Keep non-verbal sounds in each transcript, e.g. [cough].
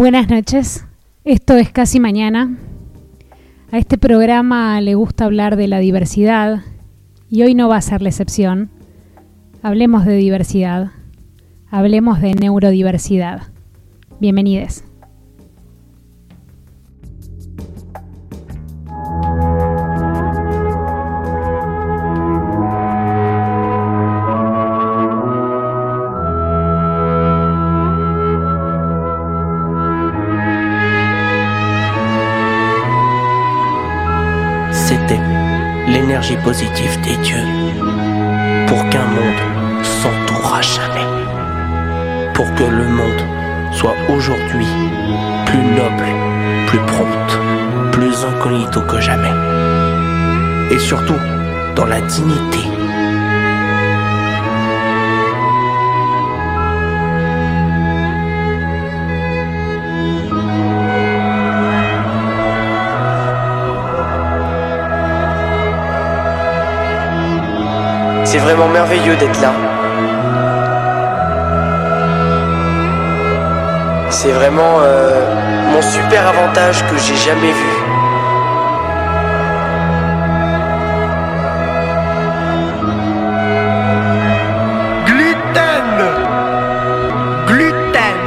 Buenas noches, esto es Casi Mañana. A este programa le gusta hablar de la diversidad y hoy no va a ser la excepción. Hablemos de diversidad, hablemos de neurodiversidad. Bienvenidos. L'énergie positive des dieux pour qu'un monde s'entoure jamais. Pour que le monde soit aujourd'hui plus noble, plus prompt, plus incognito que jamais. Et surtout, dans la dignité C'est vraiment merveilleux d'être là. C'est vraiment euh, mon super avantage que j'ai jamais vu. Gluten Gluten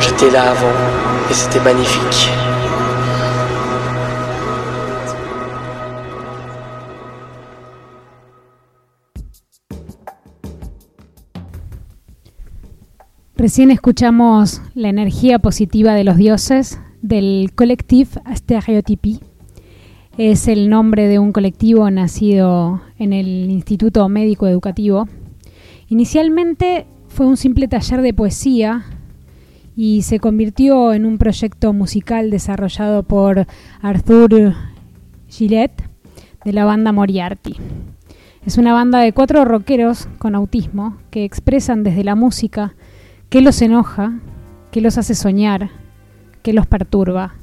J'étais là avant et c'était magnifique. Recién escuchamos la energía positiva de los dioses del Collectif Stereotypie. Es el nombre de un colectivo nacido en el Instituto Médico Educativo. Inicialmente fue un simple taller de poesía y se convirtió en un proyecto musical desarrollado por Arthur Gillette de la banda Moriarty. Es una banda de cuatro rockeros con autismo que expresan desde la música qué los enoja, qué los hace soñar, qué los perturba.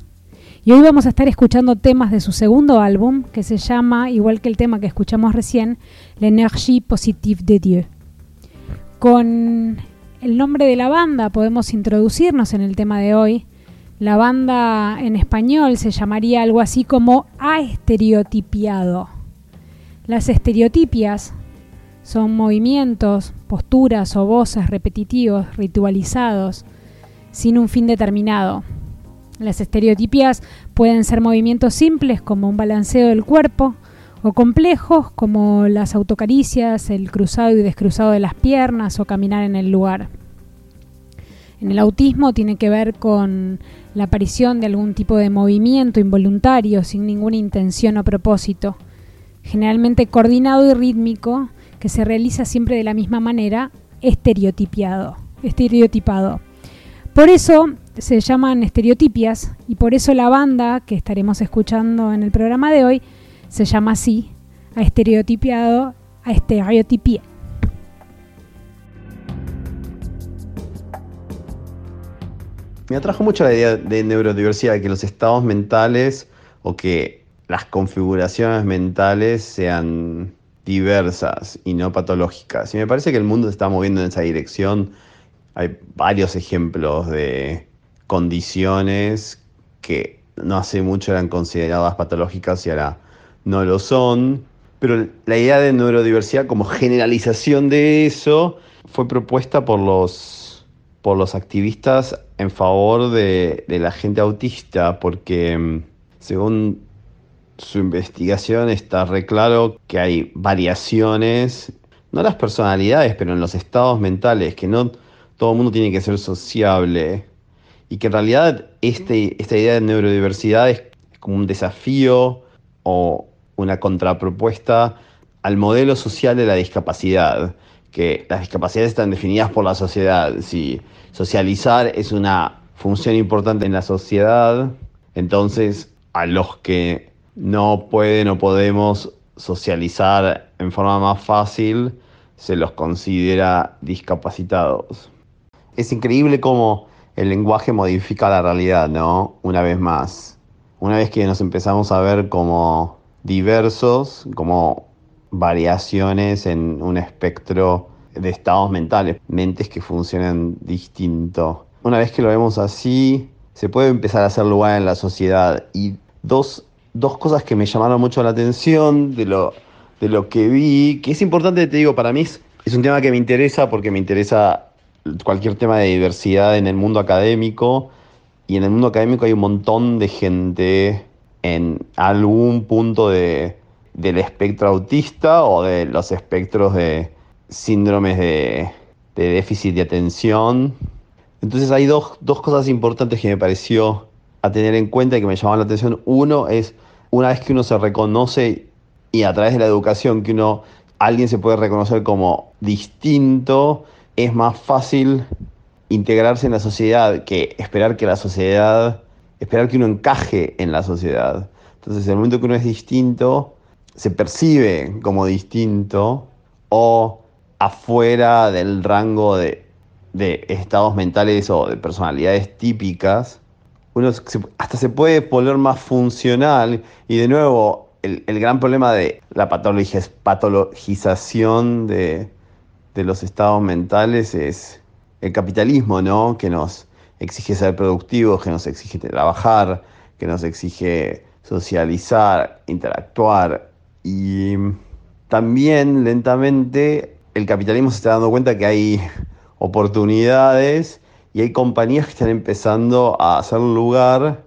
Y hoy vamos a estar escuchando temas de su segundo álbum, que se llama, igual que el tema que escuchamos recién, L'énergie positive de Dieu. Con el nombre de la banda podemos introducirnos en el tema de hoy. La banda en español se llamaría algo así como aestereotipiado. Las estereotipias son movimientos, posturas o voces repetitivos, ritualizados, sin un fin determinado. Las estereotipias pueden ser movimientos simples como un balanceo del cuerpo o complejos como las autocaricias, el cruzado y descruzado de las piernas o caminar en el lugar. En el autismo tiene que ver con la aparición de algún tipo de movimiento involuntario sin ninguna intención o propósito, generalmente coordinado y rítmico que se realiza siempre de la misma manera, estereotipiado, estereotipado. Por eso se llaman estereotipias y por eso la banda que estaremos escuchando en el programa de hoy se llama así, a estereotipiado, a estereotipia. Me atrajo mucho la idea de neurodiversidad, que los estados mentales o que las configuraciones mentales sean diversas y no patológicas. Y me parece que el mundo se está moviendo en esa dirección. Hay varios ejemplos de condiciones que no hace mucho eran consideradas patológicas y ahora no lo son. Pero la idea de neurodiversidad como generalización de eso fue propuesta por los, por los activistas en favor de, de la gente autista, porque mm, según su investigación está re claro que hay variaciones, no las personalidades, pero en los estados mentales, que no todo el mundo tiene que ser sociable y que en realidad este, esta idea de neurodiversidad es como un desafío o una contrapropuesta al modelo social de la discapacidad, que las discapacidades están definidas por la sociedad. Si socializar es una función importante en la sociedad, entonces a los que no pueden o podemos socializar en forma más fácil, se los considera discapacitados. Es increíble cómo el lenguaje modifica la realidad, ¿no? Una vez más. Una vez que nos empezamos a ver como diversos, como variaciones en un espectro de estados mentales, mentes que funcionan distinto. Una vez que lo vemos así, se puede empezar a hacer lugar en la sociedad. Y dos, dos cosas que me llamaron mucho la atención de lo, de lo que vi, que es importante, te digo, para mí es, un tema que me interesa porque me interesa cualquier tema de diversidad en el mundo académico. Y en el mundo académico hay un montón de gente en algún punto de, del espectro autista o de los espectros de síndromes de, de déficit de atención. Entonces hay dos, dos, cosas importantes que me pareció a tener en cuenta y que me llamaron la atención. Uno es, una vez que uno se reconoce y a través de la educación que uno, alguien se puede reconocer como distinto, es más fácil integrarse en la sociedad que esperar que la sociedad, esperar que uno encaje en la sociedad. Entonces, en el momento que uno es distinto, se percibe como distinto o afuera del rango de, de estados mentales o de personalidades típicas, uno hasta se puede volver más funcional y de nuevo el, el gran problema de la patologización de, de los estados mentales es el capitalismo, ¿no? Que nos exige ser productivos, que nos exige trabajar, que nos exige socializar, interactuar. Y también lentamente el capitalismo se está dando cuenta que hay oportunidades y hay compañías que están empezando a hacer lugar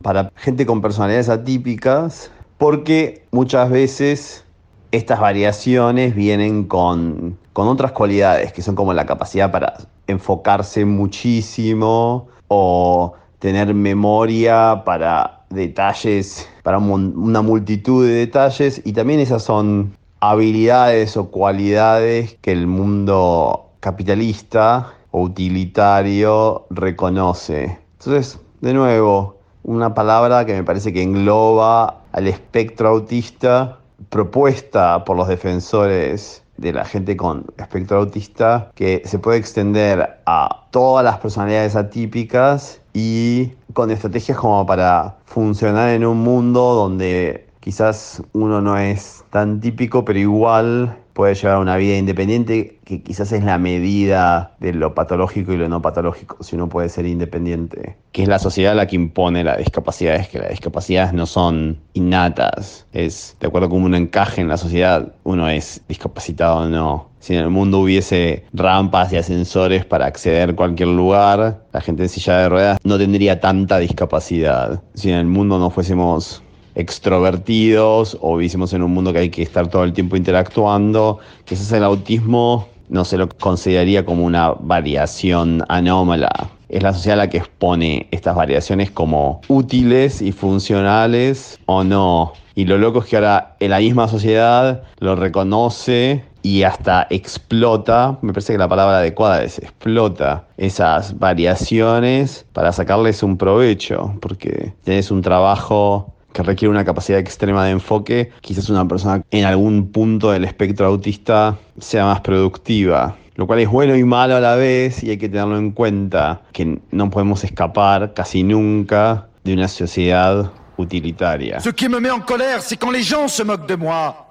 para gente con personalidades atípicas, porque muchas veces estas variaciones vienen con con otras cualidades que son como la capacidad para enfocarse muchísimo o tener memoria para detalles, para una multitud de detalles y también esas son habilidades o cualidades que el mundo capitalista utilitario reconoce. Entonces, de nuevo, una palabra que me parece que engloba al espectro autista propuesta por los defensores de la gente con espectro autista que se puede extender a todas las personalidades atípicas y con estrategias como para funcionar en un mundo donde quizás uno no es tan típico, pero igual puede llevar una vida independiente, que quizás es la medida de lo patológico y lo no patológico, si uno puede ser independiente. Que es la sociedad la que impone las discapacidades, que las discapacidades no son innatas, es de acuerdo con uno encaje en la sociedad, uno es discapacitado o no. Si en el mundo hubiese rampas y ascensores para acceder a cualquier lugar, la gente en silla de ruedas no tendría tanta discapacidad. Si en el mundo no fuésemos extrovertidos o vivimos en un mundo que hay que estar todo el tiempo interactuando, quizás el autismo no se lo consideraría como una variación anómala. Es la sociedad la que expone estas variaciones como útiles y funcionales o no. Y lo loco es que ahora en la misma sociedad lo reconoce y hasta explota, me parece que la palabra adecuada es explota esas variaciones para sacarles un provecho, porque tienes un trabajo que requiere una capacidad extrema de enfoque, quizás una persona en algún punto del espectro autista sea más productiva. Lo cual es bueno y malo a la vez y hay que tenerlo en cuenta, que no podemos escapar casi nunca de una sociedad utilitaria. Ce qui me met en colère, c'est quand les gens se moquent de moi.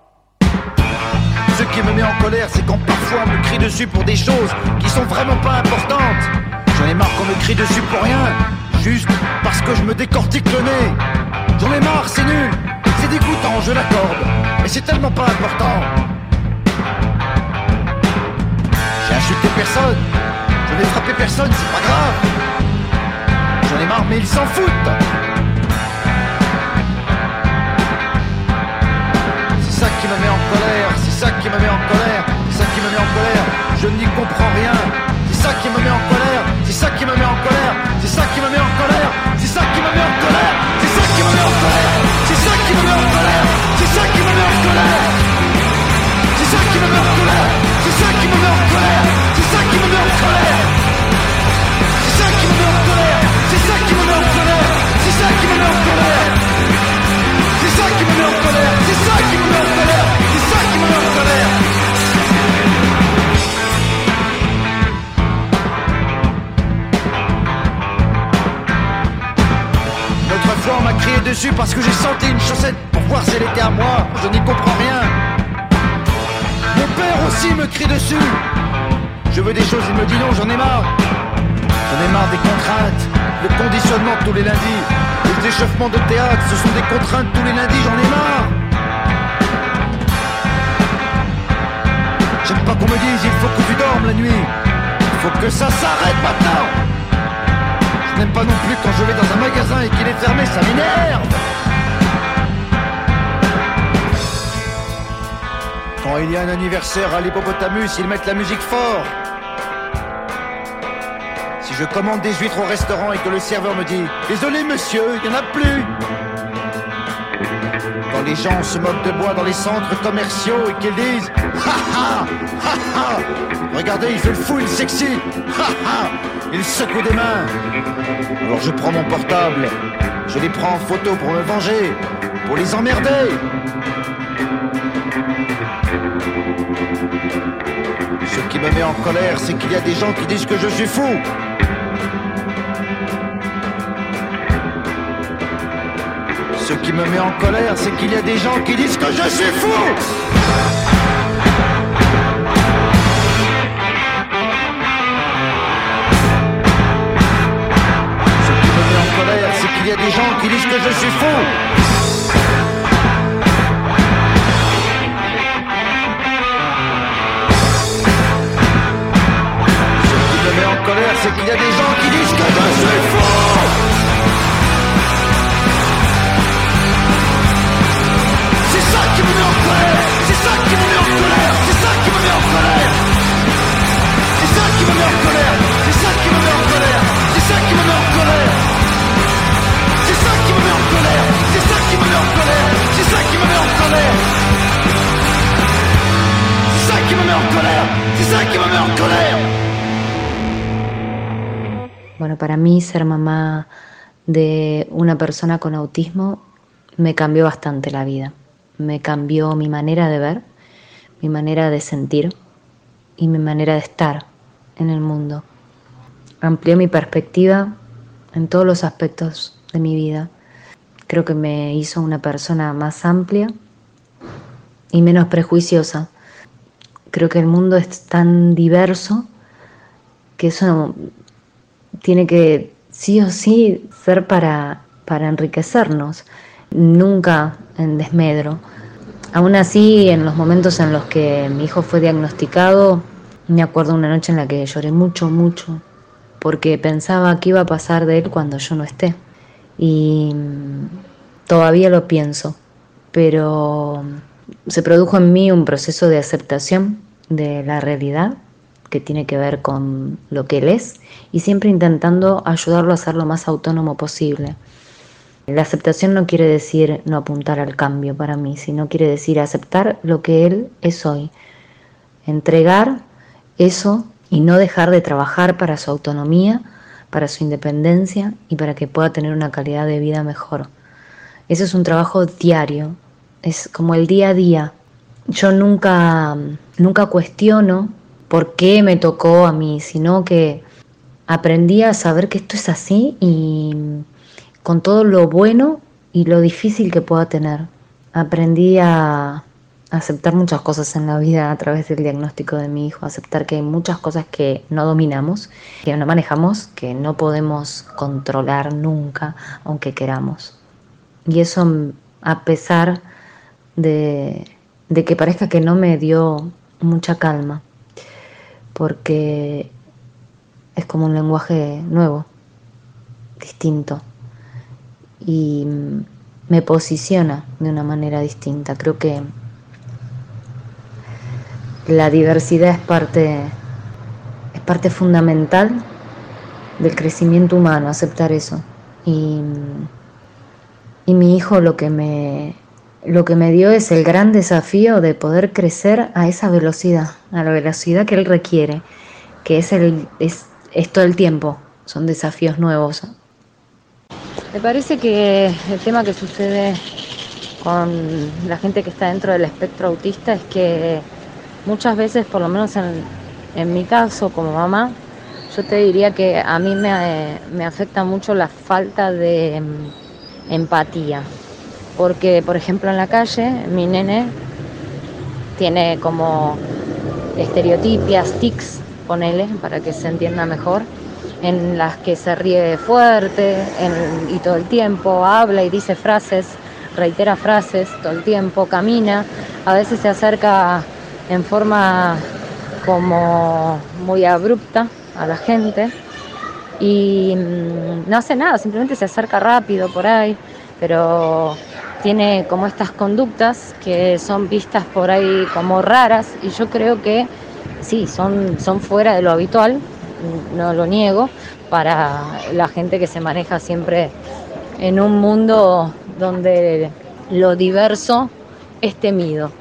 Ce qui me met en colère, c'est quand parfois on me crie dessus pour des choses qui sont vraiment pas importantes. J'en ai marre qu'on me crie dessus pour rien, juste parce que je me décortique le nez. J'en ai marre, c'est nul, c'est dégoûtant, je l'accorde, mais c'est tellement pas important. J'ai insulté personne, je n'ai frappé personne, c'est pas grave. J'en ai marre, mais ils s'en foutent. C'est ça qui me met en colère, c'est ça qui me met en colère, c'est ça qui me met en colère, je n'y comprends rien. C'est ça qui me met en colère, c'est ça qui me met en colère, c'est ça qui me met en colère, c'est ça qui me met en colère, no parce que j'ai senti une chaussette pour voir si elle était à moi. Je n'y comprends rien. Mon père aussi me crie dessus. Je veux des choses, il me dit non, j'en ai marre. J'en ai marre des contraintes, le conditionnement tous les lundis, les échauffements de théâtre, ce sont des contraintes tous les lundis, j'en ai marre. J'aime pas qu'on me dise il faut que tu dormes la nuit. Il faut que ça s'arrête maintenant. N'aime pas non plus quand je vais dans un magasin et qu'il est fermé, ça m'énerve. Quand il y a un anniversaire à l'hippopotamus, ils mettent la musique fort. Si je commande des huîtres au restaurant et que le serveur me dit Désolé monsieur, il n'y en a plus. Quand les gens se moquent de moi dans les centres commerciaux et qu'ils disent Ha ha ha ha Regardez, il fait le fou, il sexy Ha ha Il secoue des mains. Alors je prends mon portable, je les prends en photo pour me venger, pour les emmerder. Ce qui me met en colère, c'est qu'il y a des gens qui disent que je suis fou. Ce qui me met en colère, c'est qu'il y a des gens qui disent que je suis fou y a des gens qui disent que je suis fou. Ce qui me met en colère, c'est qu'il y a des gens qui disent que je suis fou. C'est ça qui me met en colère C'est ça qui me met en colère C'est ça qui me met en colère. C'est ça qui me met en colère Bueno, para mí ser mamá de una persona con autismo me cambió bastante la vida. Me cambió mi manera de ver, mi manera de sentir y mi manera de estar en el mundo. Amplió mi perspectiva en todos los aspectos de mi vida. Creo que me hizo una persona más amplia y menos prejuiciosa. Creo que el mundo es tan diverso que eso tiene que sí o sí ser para, para enriquecernos, nunca en desmedro. Aún así, en los momentos en los que mi hijo fue diagnosticado, me acuerdo una noche en la que lloré mucho, mucho, porque pensaba qué iba a pasar de él cuando yo no esté. Y mm, todavía lo pienso, pero se produjo en mí un proceso de aceptación de la realidad que tiene que ver con lo que él es y siempre intentando ayudarlo a ser lo más autónomo posible. La aceptación no quiere decir no apuntar al cambio para mí, sino quiere decir aceptar lo que él es hoy, entregar eso y no dejar de trabajar para su autonomía, para su independencia y para que pueda tener una calidad de vida mejor. Ese es un trabajo diario, es como el día a día. Yo nunca, nunca cuestiono por qué me tocó a mí, sino que aprendí a saber que esto es así y con todo lo bueno y lo difícil que pueda tener. Aprendí a aceptar muchas cosas en la vida a través del diagnóstico de mi hijo, aceptar que hay muchas cosas que no dominamos, que no manejamos, que no podemos controlar nunca, aunque queramos. Y eso a pesar de, que parezca que no me dio mucha calma porque es como un lenguaje nuevo, distinto, y me posiciona de una manera distinta. Creo que la diversidad es parte, es parte fundamental del crecimiento humano, aceptar eso. Y, y mi hijo lo que me, lo que me dio es el gran desafío de poder crecer a esa velocidad, a la velocidad que él requiere, que es, el, es, es todo el tiempo, son desafíos nuevos. Me parece que el tema que sucede con la gente que está dentro del espectro autista es que muchas veces, por lo menos en, en mi caso como mamá, yo te diría que a mí me, me afecta mucho la falta de empatía. Porque, por ejemplo, en la calle, mi nene tiene como estereotipias, tics, ponele, para que se entienda mejor, en las que se ríe fuerte y todo el tiempo, habla y dice frases, reitera frases todo el tiempo, camina, a veces se acerca en forma como muy abrupta a la gente y mm, no hace nada, simplemente se acerca rápido por ahí, pero tiene como estas conductas que son vistas por ahí como raras y yo creo que sí, son, son fuera de lo habitual, no lo niego, para la gente que se maneja siempre en un mundo donde lo diverso es temido.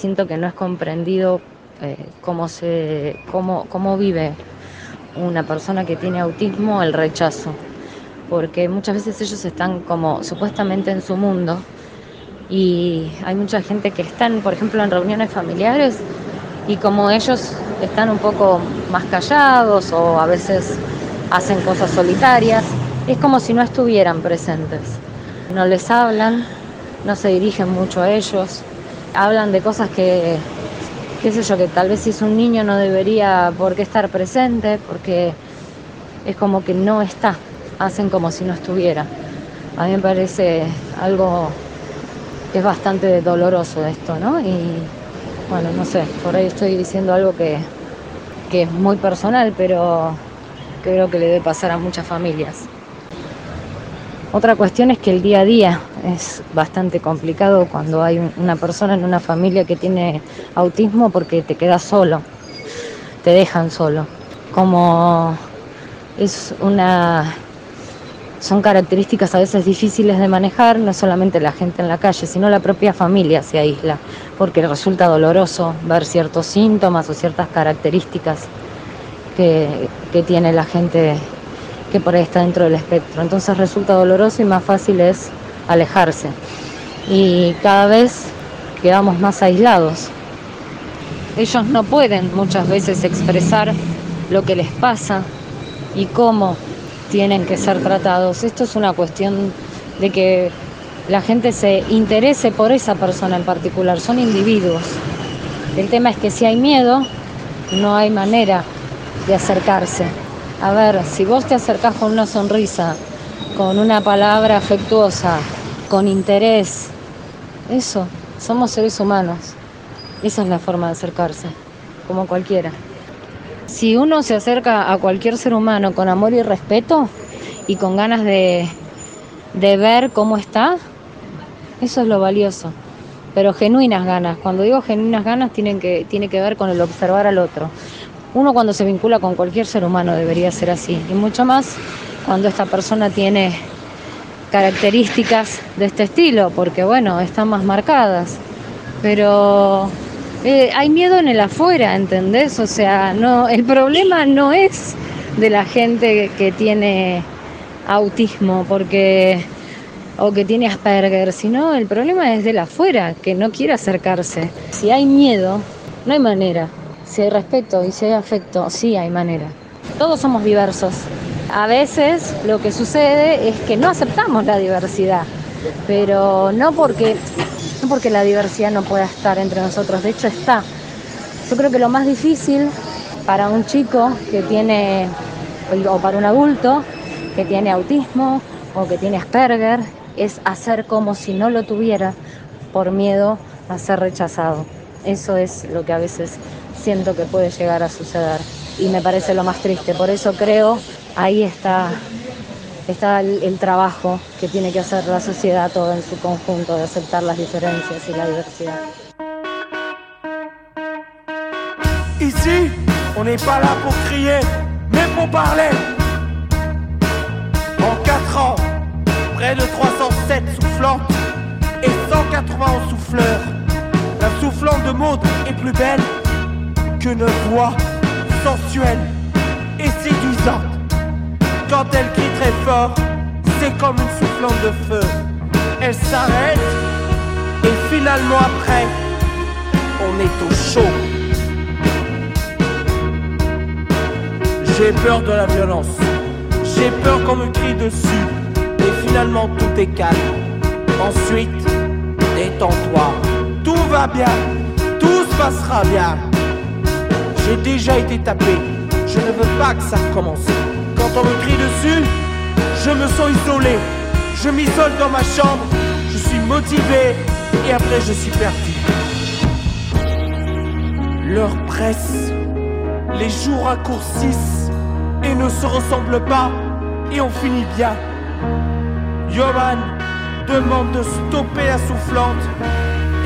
Siento que no es comprendido eh, cómo, se, cómo, cómo vive una persona que tiene autismo el rechazo, porque muchas veces ellos están como supuestamente en su mundo y hay mucha gente que están, por ejemplo, en reuniones familiares y como ellos están un poco más callados o a veces hacen cosas solitarias, es como si no estuvieran presentes. No les hablan, no se dirigen mucho a ellos, hablan de cosas que qué sé yo, que tal vez si es un niño no debería por qué estar presente, porque es como que no está, hacen como si no estuviera. A mí me parece algo que es bastante doloroso esto, ¿no? Y bueno, no sé, por ahí estoy diciendo algo que, que es muy personal, pero creo que le debe pasar a muchas familias. Otra cuestión es que el día a día es bastante complicado cuando hay una persona en una familia que tiene autismo porque te quedas solo, te dejan solo. Como es una son características a veces difíciles de manejar, no solamente la gente en la calle, sino la propia familia se aísla, porque resulta doloroso ver ciertos síntomas o ciertas características que, que tiene la gente que por ahí está dentro del espectro. Entonces resulta doloroso y más fácil es alejarse. Y cada vez quedamos más aislados. Ellos no pueden muchas veces expresar lo que les pasa y cómo tienen que ser tratados. Esto es una cuestión de que la gente se interese por esa persona en particular, son individuos. El tema es que si hay miedo, no hay manera de acercarse. A ver, si vos te acercás con una sonrisa, con una palabra afectuosa, con interés, eso, somos seres humanos. Esa es la forma de acercarse, como cualquiera. Si uno se acerca a cualquier ser humano con amor y respeto y con ganas de, de ver cómo está, eso es lo valioso. Pero genuinas ganas. Cuando digo genuinas ganas, tienen que, tiene que ver con el observar al otro. Uno cuando se vincula con cualquier ser humano debería ser así, y mucho más cuando esta persona tiene características de este estilo, porque bueno, están más marcadas. Pero eh, hay miedo en el afuera, ¿entendés? O sea, no, el problema no es de la gente que tiene autismo, porque o que tiene Asperger, sino el problema es del afuera, que no quiere acercarse. Si hay miedo, no hay manera. Si hay respeto y si hay afecto, sí hay manera. Todos somos diversos. A veces lo que sucede es que no aceptamos la diversidad, pero no porque, no porque la diversidad no pueda estar entre nosotros, de hecho está. Yo creo que lo más difícil para un chico que tiene, o para un adulto que tiene autismo o que tiene Asperger, es hacer como si no lo tuviera por miedo a ser rechazado. Eso es lo que a veces siento que puede llegar a suceder y me parece lo más triste. Por eso creo, ahí está, está el, trabajo que tiene que hacer la sociedad todo en su conjunto, de aceptar las diferencias y la diversidad. Ici, on n'est pas là pour crier, mais pour parler. En 4 ans, près de 307 soufflantes et 180 souffleurs. La soufflante de Maud est plus belle qu'une voix sensuelle et séduisante. Quand elle crie très fort, c'est comme une soufflante de feu. Elle s'arrête et finalement après, on est au chaud. J'ai peur de la violence. J'ai peur qu'on me crie dessus. finalement tout est calme. Ensuite, détends-toi, tout va bien, tout se passera bien. J'ai déjà été tapé, je ne veux pas que ça recommence. Quand on me crie dessus, je me sens isolé, je m'isole dans ma chambre, je suis motivé et après je suis perdu. L'heure presse, les jours raccourcissent et ne se ressemblent pas et on finit bien. Johan demande de stopper la soufflante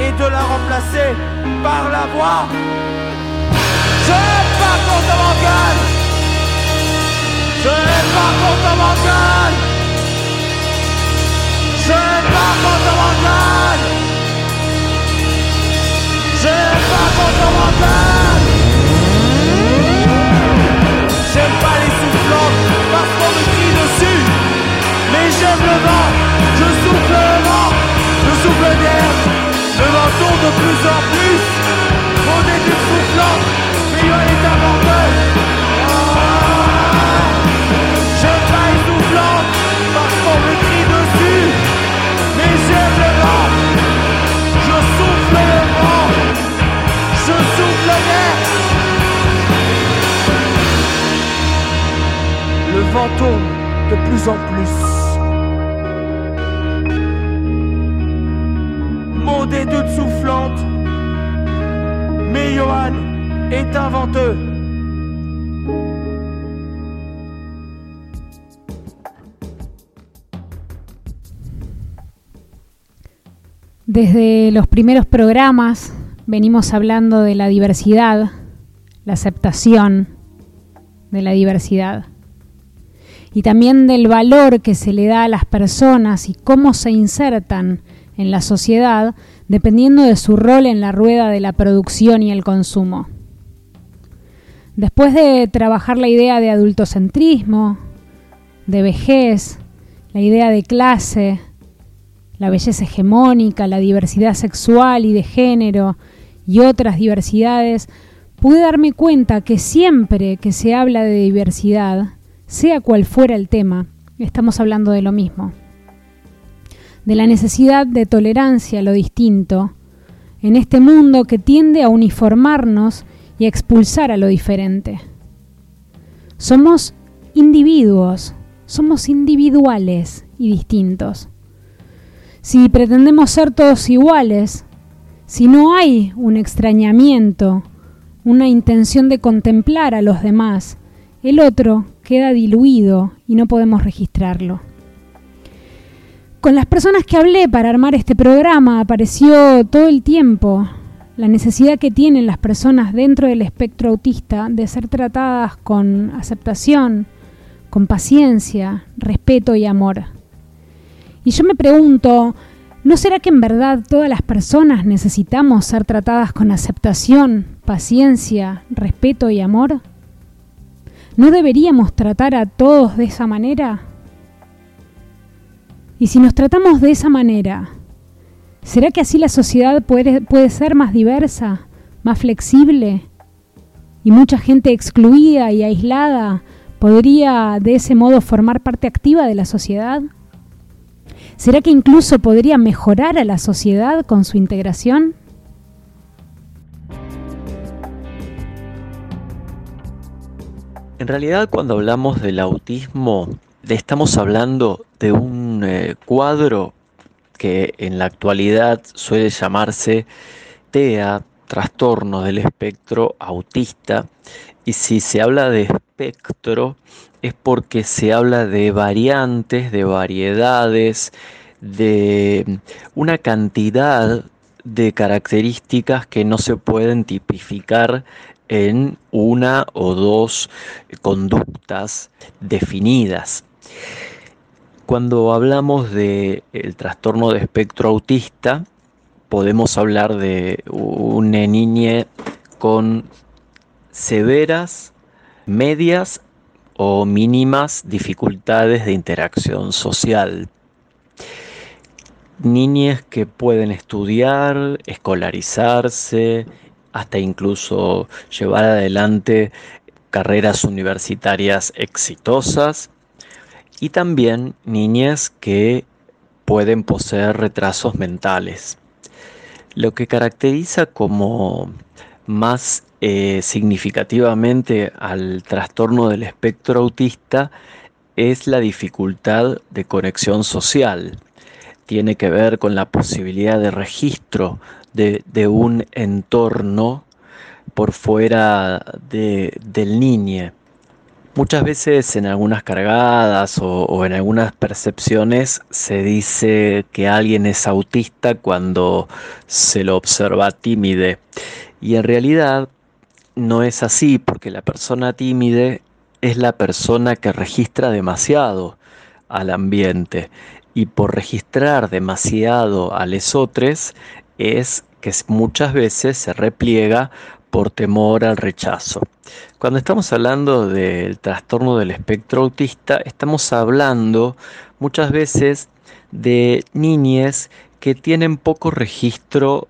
et de la remplacer par la voix. Pas contre mon Je n'ai pas contre mon Je n'ai pas contre mon Je n'ai pas contre mon J'aime pas les soufflantes parce qu'on me crie dessus. Mais j'aime le vent, je souffle le vent, je souffle d'air. Le vent tourne de plus en plus. On est une soufflante, tourne de plus en plus. Mon des deux soufflante, mais Johan est inventeux. Desde los primeros programas venimos hablando de la diversidad, la aceptación de la diversidad y también del valor que se le da a las personas y cómo se insertan en la sociedad dependiendo de su rol en la rueda de la producción y el consumo. Después de trabajar la idea de adultocentrismo, de vejez, la idea de clase, la belleza hegemónica, la diversidad sexual y de género y otras diversidades, pude darme cuenta que siempre que se habla de diversidad, sea cual fuera el tema, estamos hablando de lo mismo. De la necesidad de tolerancia a lo distinto, en este mundo que tiende a uniformarnos y a expulsar a lo diferente. Somos individuos, somos individuales y distintos. Si pretendemos ser todos iguales, si no hay un extrañamiento, una intención de contemplar a los demás, el otro queda diluido y no podemos registrarlo. Con las personas que hablé para armar este programa apareció todo el tiempo la necesidad que tienen las personas dentro del espectro autista de ser tratadas con aceptación, con paciencia, respeto y amor. Y yo me pregunto, ¿no será que en verdad todas las personas necesitamos ser tratadas con aceptación, paciencia, respeto y amor? ¿No deberíamos tratar a todos de esa manera? Y si nos tratamos de esa manera, ¿será que así la sociedad puede, ser más diversa, más flexible? Y mucha gente excluida y aislada podría de ese modo formar parte activa de la sociedad? ¿Será que incluso podría mejorar a la sociedad con su integración? En realidad cuando hablamos del autismo estamos hablando de un eh, cuadro que en la actualidad suele llamarse TEA, trastorno del espectro autista, y si se habla de espectro es porque se habla de variantes, de variedades, de una cantidad de características que no se pueden tipificar en una o dos conductas definidas. Cuando hablamos del el trastorno de espectro autista, podemos hablar de una niña con severas, medias o mínimas dificultades de interacción social. Niñas que pueden estudiar, escolarizarse, hasta incluso llevar adelante carreras universitarias exitosas y también niñas que pueden poseer retrasos mentales. Lo que caracteriza como más eh, significativamente al trastorno del espectro autista es la dificultad de conexión social. Tiene que ver con la posibilidad de registro de, un entorno por fuera del niño. Muchas veces en algunas cargadas o, en algunas percepciones se dice que alguien es autista cuando se lo observa tímide. Y en realidad no es así porque la persona tímide es la persona que registra demasiado al ambiente. Y por registrar demasiado a lesotres es que muchas veces se repliega por temor al rechazo. Cuando estamos hablando del trastorno del espectro autista, estamos hablando muchas veces de niñes que tienen poco registro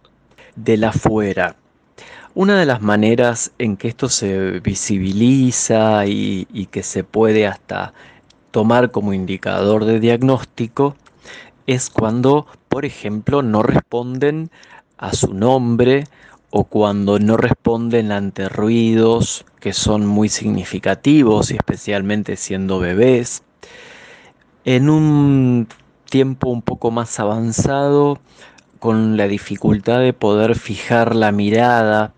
de la afuera. Una de las maneras en que esto se visibiliza y, y que se puede hasta tomar como indicador de diagnóstico es cuando, por ejemplo, no responden a su nombre o cuando no responden ante ruidos que son muy significativos y especialmente siendo bebés. En un tiempo un poco más avanzado, con la dificultad de poder fijar la mirada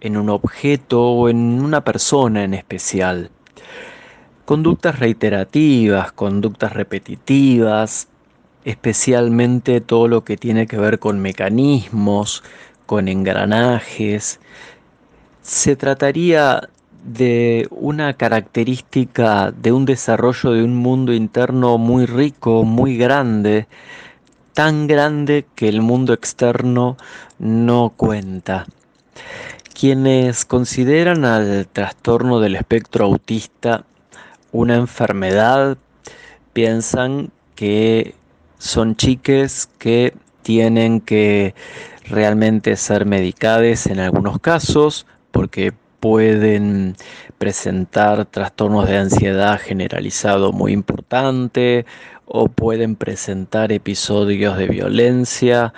en un objeto o en una persona en especial. Conductas reiterativas, conductas repetitivas, especialmente todo lo que tiene que ver con mecanismos, con engranajes. Se trataría de una característica de un desarrollo de un mundo interno muy rico, muy grande, tan grande que el mundo externo no cuenta. Quienes consideran al trastorno del espectro autista una enfermedad piensan que son chiques que tienen que realmente ser medicadas en algunos casos porque pueden presentar trastornos de ansiedad generalizado muy importante o pueden presentar episodios de violencia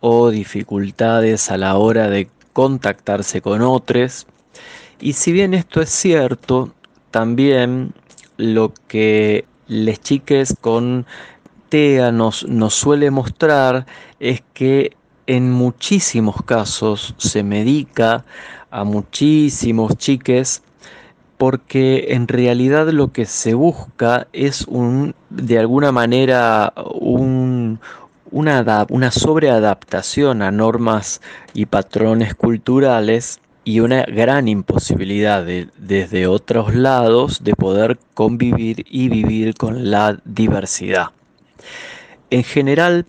o dificultades a la hora de contactarse con otros. Y si bien esto es cierto, también lo que les chiques con Nos, nos suele mostrar es que en muchísimos casos se medica a muchísimos chiques porque en realidad lo que se busca es un, de alguna manera un, una, una sobreadaptación a normas y patrones culturales y una gran imposibilidad desde otros lados de poder convivir y vivir con la diversidad. En general,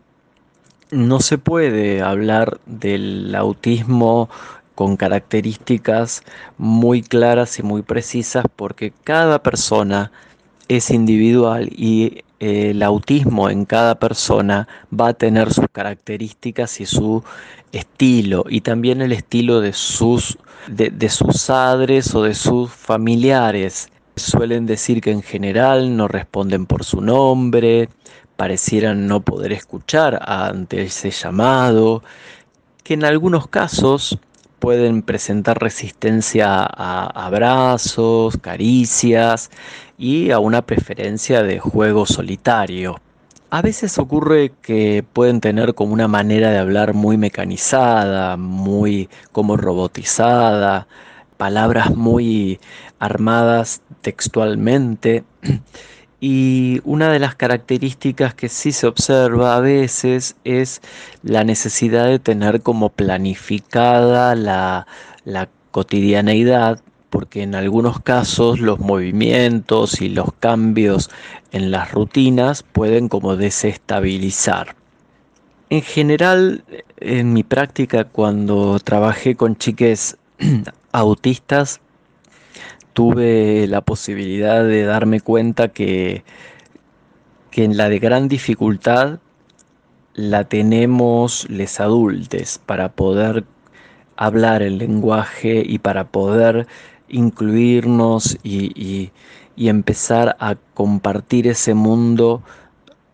no se puede hablar del autismo con características muy claras y muy precisas porque cada persona es individual y eh, el autismo en cada persona va a tener sus características y su estilo y también el estilo de sus, de, de sus padres o de sus familiares. Suelen decir que en general no responden por su nombre, parecieran no poder escuchar ante ese llamado, que en algunos casos pueden presentar resistencia a abrazos, caricias y a una preferencia de juego solitario. A veces ocurre que pueden tener como una manera de hablar muy mecanizada, muy como robotizada, palabras muy armadas textualmente y una de las características que sí se observa a veces es la necesidad de tener como planificada la, cotidianeidad, porque en algunos casos los movimientos y los cambios en las rutinas pueden como desestabilizar. En general, en mi práctica, cuando trabajé con chiques [clears throat] autistas, tuve la posibilidad de darme cuenta que, que en la de gran dificultad la tenemos les adultos para poder hablar el lenguaje y para poder incluirnos y, empezar a compartir ese mundo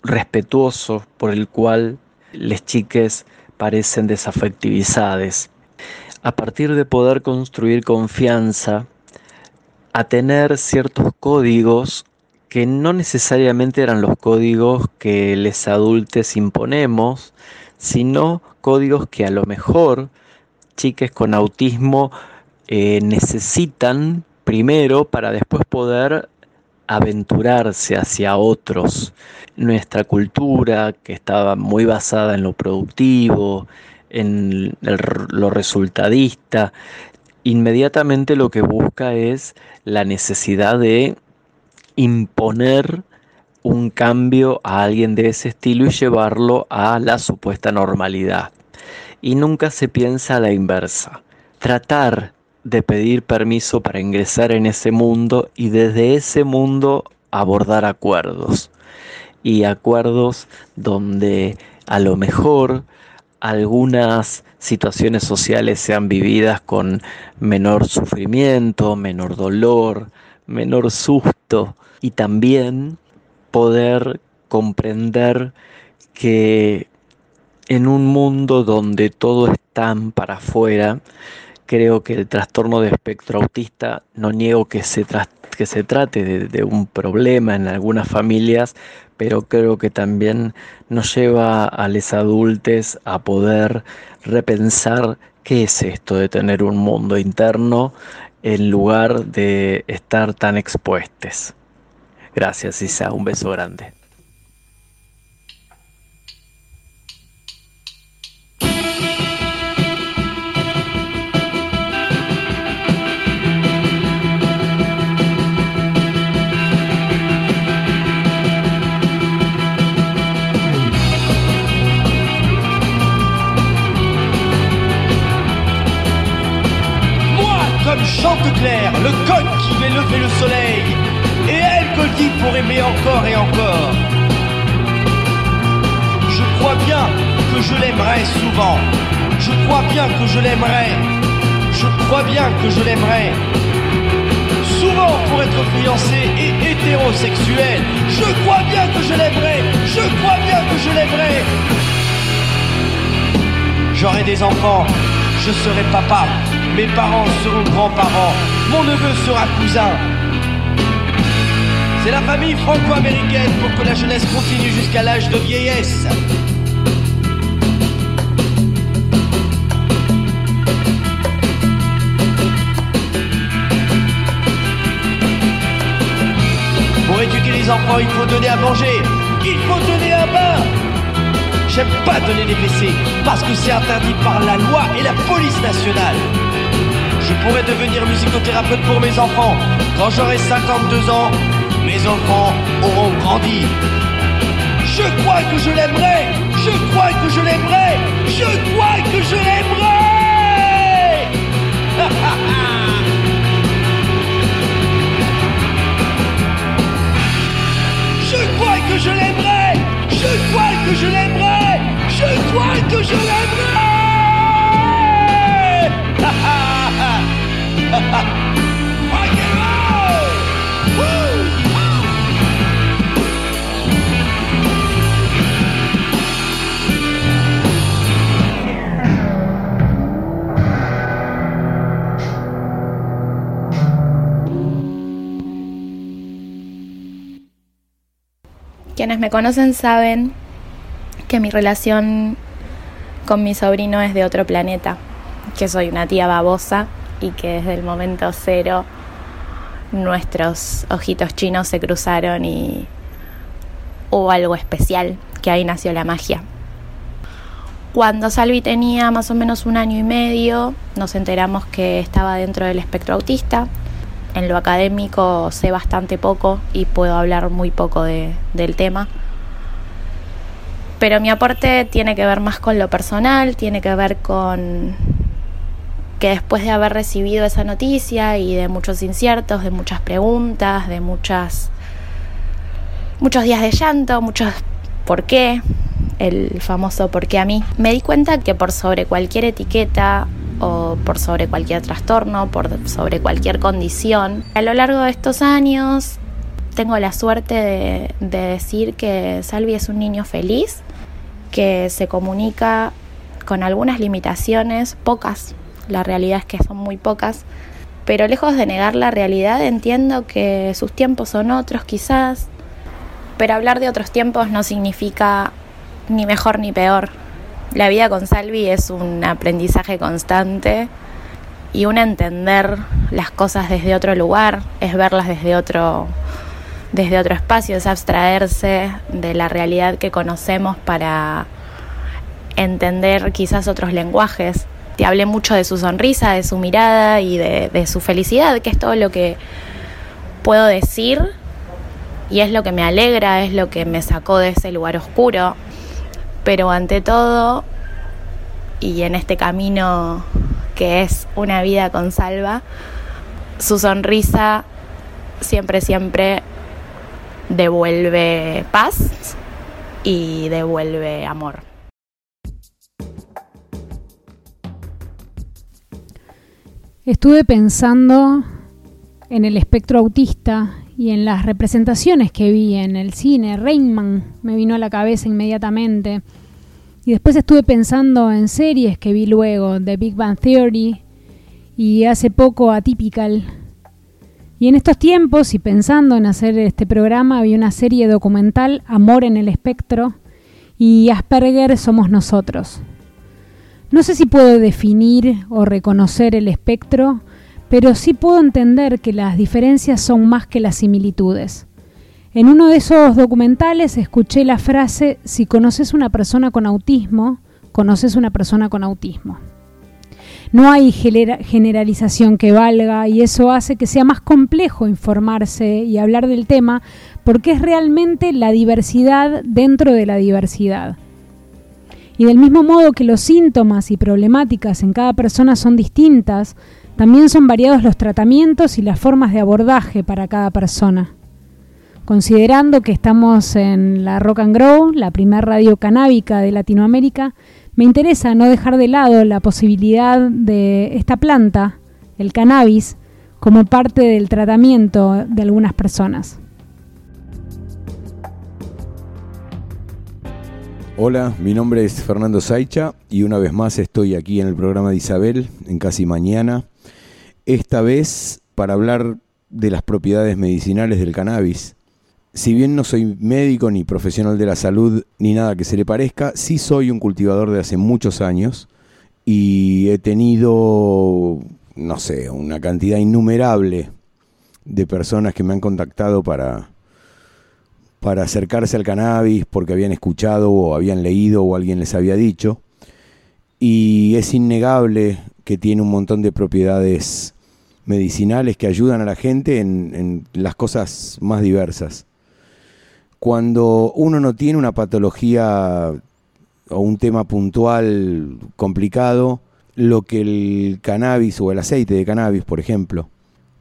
respetuoso por el cual les chiques parecen desafectivizadas. A partir de poder construir confianza, a tener ciertos códigos que no necesariamente eran los códigos que les adultos imponemos, sino códigos que a lo mejor chiques con autismo eh, necesitan primero para después poder aventurarse hacia otros. Nuestra cultura, que estaba muy basada en lo productivo, en lo resultadista, inmediatamente lo que busca es la necesidad de imponer un cambio a alguien de ese estilo y llevarlo a la supuesta normalidad. Y nunca se piensa a la inversa. Tratar de pedir permiso para ingresar en ese mundo y desde ese mundo abordar acuerdos. Y acuerdos donde a lo mejor algunas situaciones sociales sean vividas con menor sufrimiento, menor dolor, menor susto y también poder comprender que en un mundo donde todo es tan para afuera, creo que el trastorno de espectro autista, no niego que se, que se trate de, de, un problema en algunas familias, pero creo que también nos lleva a los adultos a poder repensar qué es esto de tener un mundo interno en lugar de estar tan expuestos. Gracias, Isa. Un beso grande. Chanteclair, le coq qui fait lever le soleil, dit pour aimer encore et encore. Je crois bien que je l'aimerai souvent. Je crois bien que je l'aimerai. Je crois bien que je l'aimerai. Souvent pour être fiancé et hétérosexuel. Je crois bien que je l'aimerai. Je crois bien que je l'aimerai. J'aurai des enfants. Je serai papa. Mes parents seront grands-parents. Mon neveu sera cousin. C'est la famille franco-américaine pour que la jeunesse continue jusqu'à l'âge de vieillesse. Pour éduquer les enfants, il faut donner à manger, il faut donner un bain. J'aime pas donner des blessés parce que c'est interdit par la loi et la police nationale. Je pourrais devenir musicothérapeute pour mes enfants quand j'aurai 52 ans mes enfants auront grandi. Je crois que je l'aimerai, je crois que je l'aimerai, je crois que je l'aimerai. je crois que je l'aimerai, je crois que je l'aimerai, je crois que je l'aimerai. Quienes me conocen saben que mi relación con mi sobrino es de otro planeta, que soy una tía babosa y que desde el momento cero nuestros ojitos chinos se cruzaron y hubo algo especial, que ahí nació la magia. Cuando Salvi tenía más o menos un año y medio, nos enteramos que estaba dentro del espectro autista, en lo académico sé bastante poco y puedo hablar muy poco de, del tema. Pero mi aporte tiene que ver más con lo personal, tiene que ver con que después de haber recibido esa noticia y de muchos inciertos, de muchas preguntas, de muchas muchos días de llanto, muchos por qué, el famoso por qué a mí, me di cuenta que por sobre cualquier etiqueta o por sobre cualquier trastorno, por sobre cualquier condición. A lo largo de estos años tengo la suerte de, de decir que Salvi es un niño feliz, que se comunica con algunas limitaciones, pocas, la realidad es que son muy pocas, pero lejos de negar la realidad entiendo que sus tiempos son otros quizás, pero hablar de otros tiempos no significa ni mejor ni peor. La vida con Salvi es un aprendizaje constante y un entender las cosas desde otro lugar, es verlas desde otro, desde otro espacio, es abstraerse de la realidad que conocemos para entender quizás otros lenguajes. Te hablé mucho de su sonrisa, de su mirada y de, de su felicidad, que es todo lo que puedo decir y es lo que me alegra, es lo que me sacó de ese lugar oscuro. Pero ante todo, y en este camino que es una vida con salva, su sonrisa siempre, siempre devuelve paz y devuelve amor. Estuve pensando en el espectro autista y en las representaciones que vi en el cine. Rainman me vino a la cabeza inmediatamente. Y después estuve pensando en series que vi luego, The Big Bang Theory y hace poco Atypical. Y en estos tiempos, y pensando en hacer este programa, vi una serie documental, Amor en el Espectro, y Asperger somos nosotros. No sé si puedo definir o reconocer el espectro, pero sí puedo entender que las diferencias son más que las similitudes. En uno de esos documentales escuché la frase, si conoces una persona con autismo, conoces una persona con autismo. No hay generalización que valga y eso hace que sea más complejo informarse y hablar del tema porque es realmente la diversidad dentro de la diversidad. Y del mismo modo que los síntomas y problemáticas en cada persona son distintas, también son variados los tratamientos y las formas de abordaje para cada persona. Considerando que estamos en la Rock and Grow, la primera radio canábica de Latinoamérica, me interesa no dejar de lado la posibilidad de esta planta, el cannabis, como parte del tratamiento de algunas personas. Hola, mi nombre es Fernando Saicha y una vez más estoy aquí en el programa de Isabel, en Casi Mañana, esta vez para hablar de las propiedades medicinales del cannabis. Si bien no soy médico ni profesional de la salud ni nada que se le parezca, sí soy un cultivador de hace muchos años y he tenido, no sé, una cantidad innumerable de personas que me han contactado para, para acercarse al cannabis porque habían escuchado o habían leído o alguien les había dicho. Y es innegable que tiene un montón de propiedades medicinales que ayudan a la gente en, las cosas más diversas cuando uno no tiene una patología o un tema puntual complicado, lo que el cannabis o el aceite de cannabis, por ejemplo,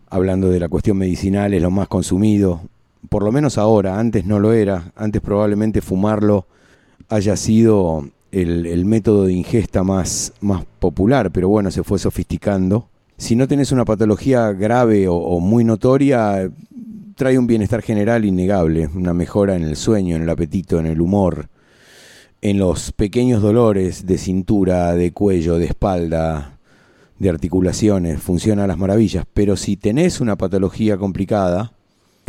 hablando de la cuestión medicinal, es lo más consumido, por lo menos ahora, antes no lo era, antes probablemente fumarlo haya sido el, método de ingesta más, más popular, pero bueno, se fue sofisticando. Si no tenés una patología grave o muy notoria, trae un bienestar general innegable, una mejora en el sueño, en el apetito, en el humor, en los pequeños dolores de cintura, de cuello, de espalda, de articulaciones, funciona a las maravillas. Pero si tenés una patología complicada,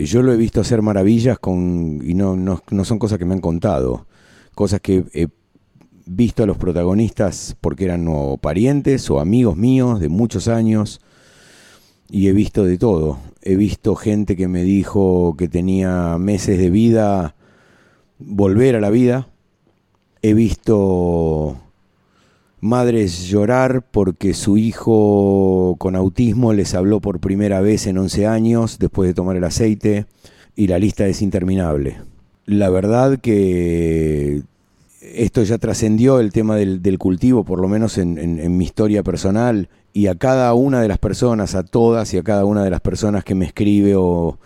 yo lo he visto hacer maravillas con, y no, no, no son cosas que me han contado, cosas que he visto a los protagonistas porque eran o parientes o amigos míos de muchos años y he visto de todo. He visto gente que me dijo que tenía meses de vida volver a la vida. He visto madres llorar porque su hijo con autismo les habló por primera vez en 11 años después de tomar el aceite y la lista es interminable. La verdad que esto ya trascendió el tema del, cultivo, por lo menos en, mi historia personal, y a cada una de las personas, a todas y a cada una de las personas que me escribe o,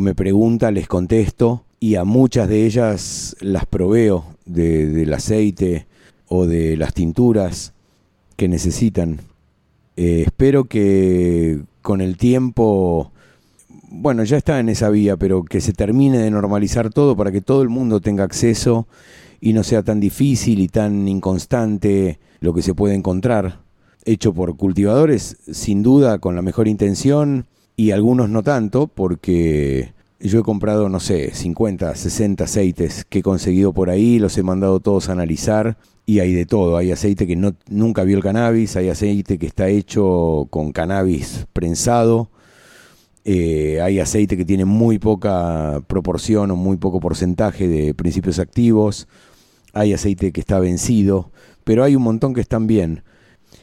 me pregunta, les contesto, y a muchas de ellas las proveo del aceite o de las tinturas que necesitan. Eh, espero que con el tiempo, bueno, ya está en esa vía, pero que se termine de normalizar todo para que todo el mundo tenga acceso y no sea tan difícil y tan inconstante lo que se puede encontrar. Hecho por cultivadores, sin duda, con la mejor intención y algunos no tanto, porque yo he comprado, no sé, 50, 60 aceites que he conseguido por ahí, los he mandado todos a analizar y hay de todo. Hay aceite que no, nunca vio el cannabis, hay aceite que está hecho con cannabis prensado, eh, hay aceite que tiene muy poca proporción o muy poco porcentaje de principios activos, hay aceite que está vencido, pero hay un montón que están bien.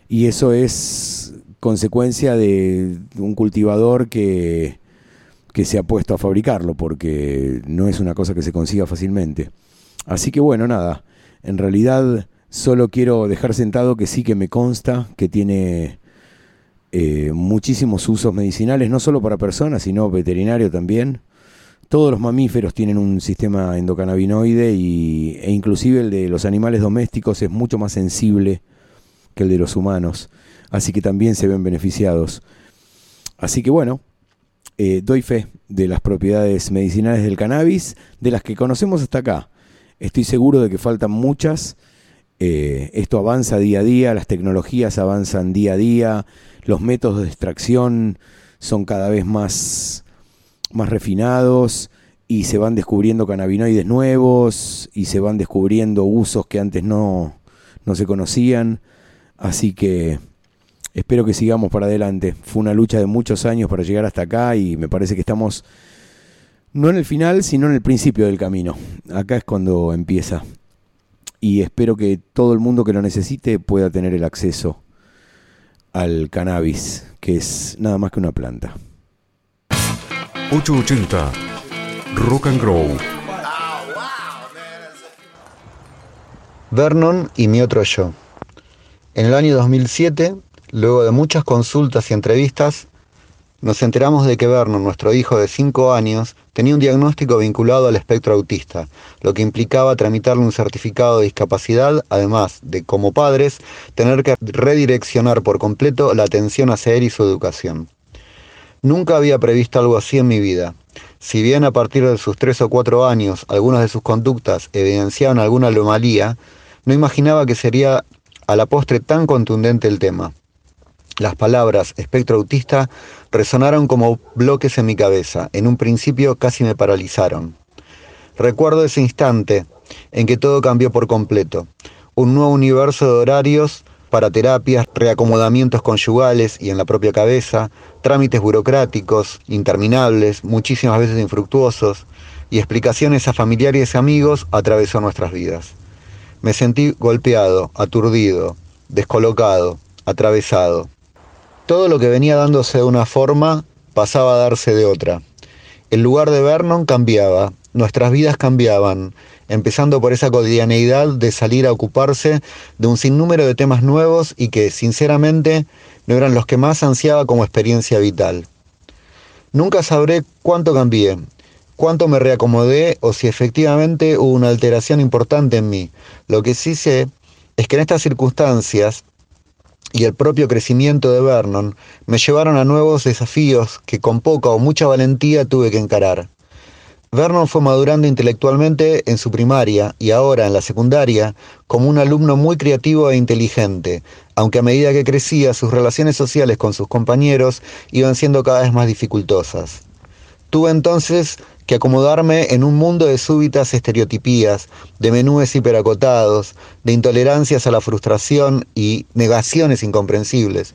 Y eso es consecuencia de un cultivador que que se ha puesto a fabricarlo, porque no es una cosa que se consiga fácilmente. Así que bueno, nada, en realidad solo quiero dejar sentado que sí que me consta que tiene eh, muchísimos usos medicinales, no solo para personas, sino veterinario también. Todos los mamíferos tienen un sistema endocannabinoide y, e inclusive el de los animales domésticos es mucho más sensible que el de los humanos, así que también se ven beneficiados. Así que bueno, eh, doy fe de las propiedades medicinales del cannabis, de las que conocemos hasta acá. Estoy seguro de que faltan muchas. Eh, esto avanza día a día, las tecnologías avanzan día a día, los métodos de extracción son cada vez más, más refinados y se van descubriendo cannabinoides nuevos y se van descubriendo usos que antes no, no se conocían. Así que espero que sigamos para adelante. Fue una lucha de muchos años para llegar hasta acá y me parece que estamos no en el final, sino en el principio del camino. Acá es cuando empieza. Y espero que todo el mundo que lo necesite pueda tener el acceso al cannabis, que es nada más que una planta. 880 Rock and Grow. Vernon y mi otro yo. En el año 2007 Luego de muchas consultas y entrevistas, nos enteramos de que Vernon, nuestro hijo de 5 años, tenía un diagnóstico vinculado al espectro autista, lo que implicaba tramitarle un certificado de discapacidad, además de, como padres, tener que redireccionar por completo la atención hacia él y su educación. Nunca había previsto algo así en mi vida. Si bien a partir de sus 3 o 4 años algunas de sus conductas evidenciaban alguna anomalía, no imaginaba que sería a la postre tan contundente el tema. Las palabras espectro autista resonaron como bloques en mi cabeza. En un principio casi me paralizaron. Recuerdo ese instante en que todo cambió por completo. Un nuevo universo de horarios para terapias, reacomodamientos conyugales y en la propia cabeza, trámites burocráticos, interminables, muchísimas veces infructuosos, y explicaciones a familiares y amigos atravesó nuestras vidas. Me sentí golpeado, aturdido, descolocado, atravesado. Todo lo que venía dándose de una forma pasaba a darse de otra. El lugar de Vernon cambiaba, nuestras vidas cambiaban, empezando por esa cotidianeidad de salir a ocuparse de un sinnúmero de temas nuevos y que, sinceramente, no eran los que más ansiaba como experiencia vital. Nunca sabré cuánto cambié, cuánto me reacomodé o si efectivamente hubo una alteración importante en mí. Lo que sí sé es que en estas circunstancias y el propio crecimiento de Vernon me llevaron a nuevos desafíos que con poca o mucha valentía tuve que encarar. Vernon fue madurando intelectualmente en su primaria y ahora en la secundaria como un alumno muy creativo e inteligente, aunque a medida que crecía sus relaciones sociales con sus compañeros iban siendo cada vez más dificultosas. Tuve entonces que acomodarme en un mundo de súbitas estereotipías, de menúes hiperacotados, de intolerancias a la frustración y negaciones incomprensibles.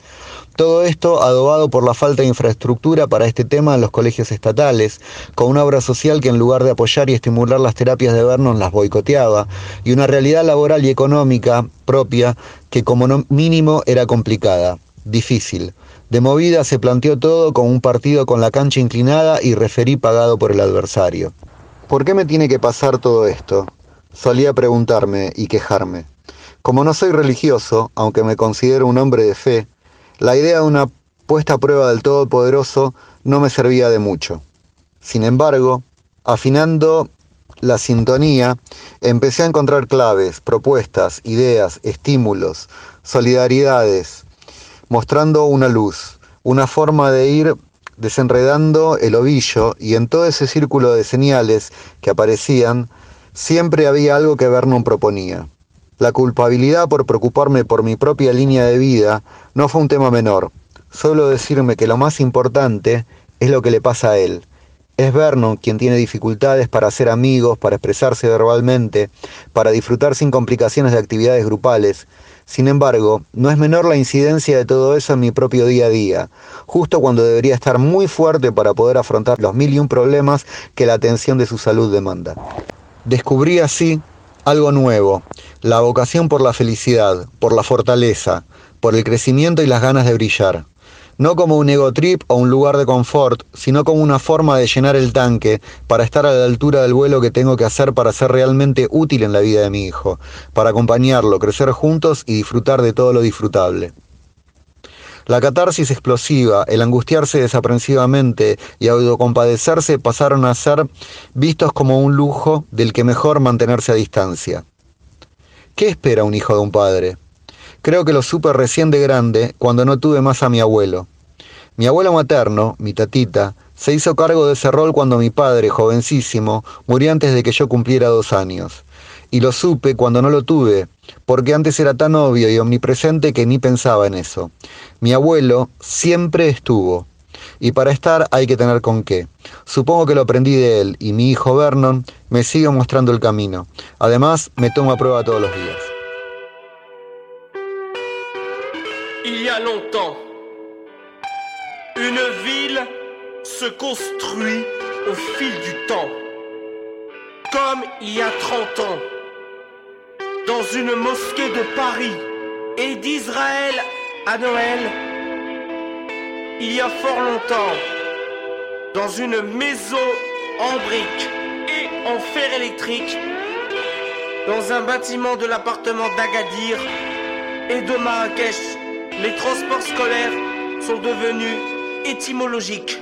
Todo esto adobado por la falta de infraestructura para este tema en los colegios estatales, con una obra social que en lugar de apoyar y estimular las terapias de Vernon las boicoteaba, y una realidad laboral y económica propia que como mínimo era complicada, difícil. De movida se planteó todo como un partido con la cancha inclinada y referí pagado por el adversario. ¿Por qué me tiene que pasar todo esto? Solía preguntarme y quejarme. Como no soy religioso, aunque me considero un hombre de fe, la idea de una puesta a prueba del Todopoderoso no me servía de mucho. Sin embargo, afinando la sintonía, empecé a encontrar claves, propuestas, ideas, estímulos, solidaridades, mostrando una luz, una forma de ir desenredando el ovillo y en todo ese círculo de señales que aparecían, siempre había algo que Vernon proponía. La culpabilidad por preocuparme por mi propia línea de vida no fue un tema menor, solo decirme que lo más importante es lo que le pasa a él. Es Vernon quien tiene dificultades para hacer amigos, para expresarse verbalmente, para disfrutar sin complicaciones de actividades grupales. Sin embargo, no es menor la incidencia de todo eso en mi propio día a día, justo cuando debería estar muy fuerte para poder afrontar los mil y un problemas que la atención de su salud demanda. Descubrí así algo nuevo, la vocación por la felicidad, por la fortaleza, por el crecimiento y las ganas de brillar no como un ego trip o un lugar de confort, sino como una forma de llenar el tanque para estar a la altura del vuelo que tengo que hacer para ser realmente útil en la vida de mi hijo, para acompañarlo, crecer juntos y disfrutar de todo lo disfrutable. La catarsis explosiva, el angustiarse desaprensivamente y autocompadecerse pasaron a ser vistos como un lujo del que mejor mantenerse a distancia. ¿Qué espera un hijo de un padre? Creo que lo supe recién de grande cuando no tuve más a mi abuelo. Mi abuelo materno, mi tatita, se hizo cargo de ese rol cuando mi padre, jovencísimo, murió antes de que yo cumpliera dos años. Y lo supe cuando no lo tuve, porque antes era tan obvio y omnipresente que ni pensaba en eso. Mi abuelo siempre estuvo. Y para estar hay que tener con qué. Supongo que lo aprendí de él y mi hijo Vernon me sigue mostrando el camino. Además, me toma a prueba todos los días. Une ville se construit au fil du temps, comme il y a 30 ans, dans une mosquée de Paris et d'Israël à Noël, il y a fort longtemps, dans une maison en briques et en fer électrique, dans un bâtiment de l'appartement d'Agadir et de Marrakech les transports scolaires sont devenus étymologiques.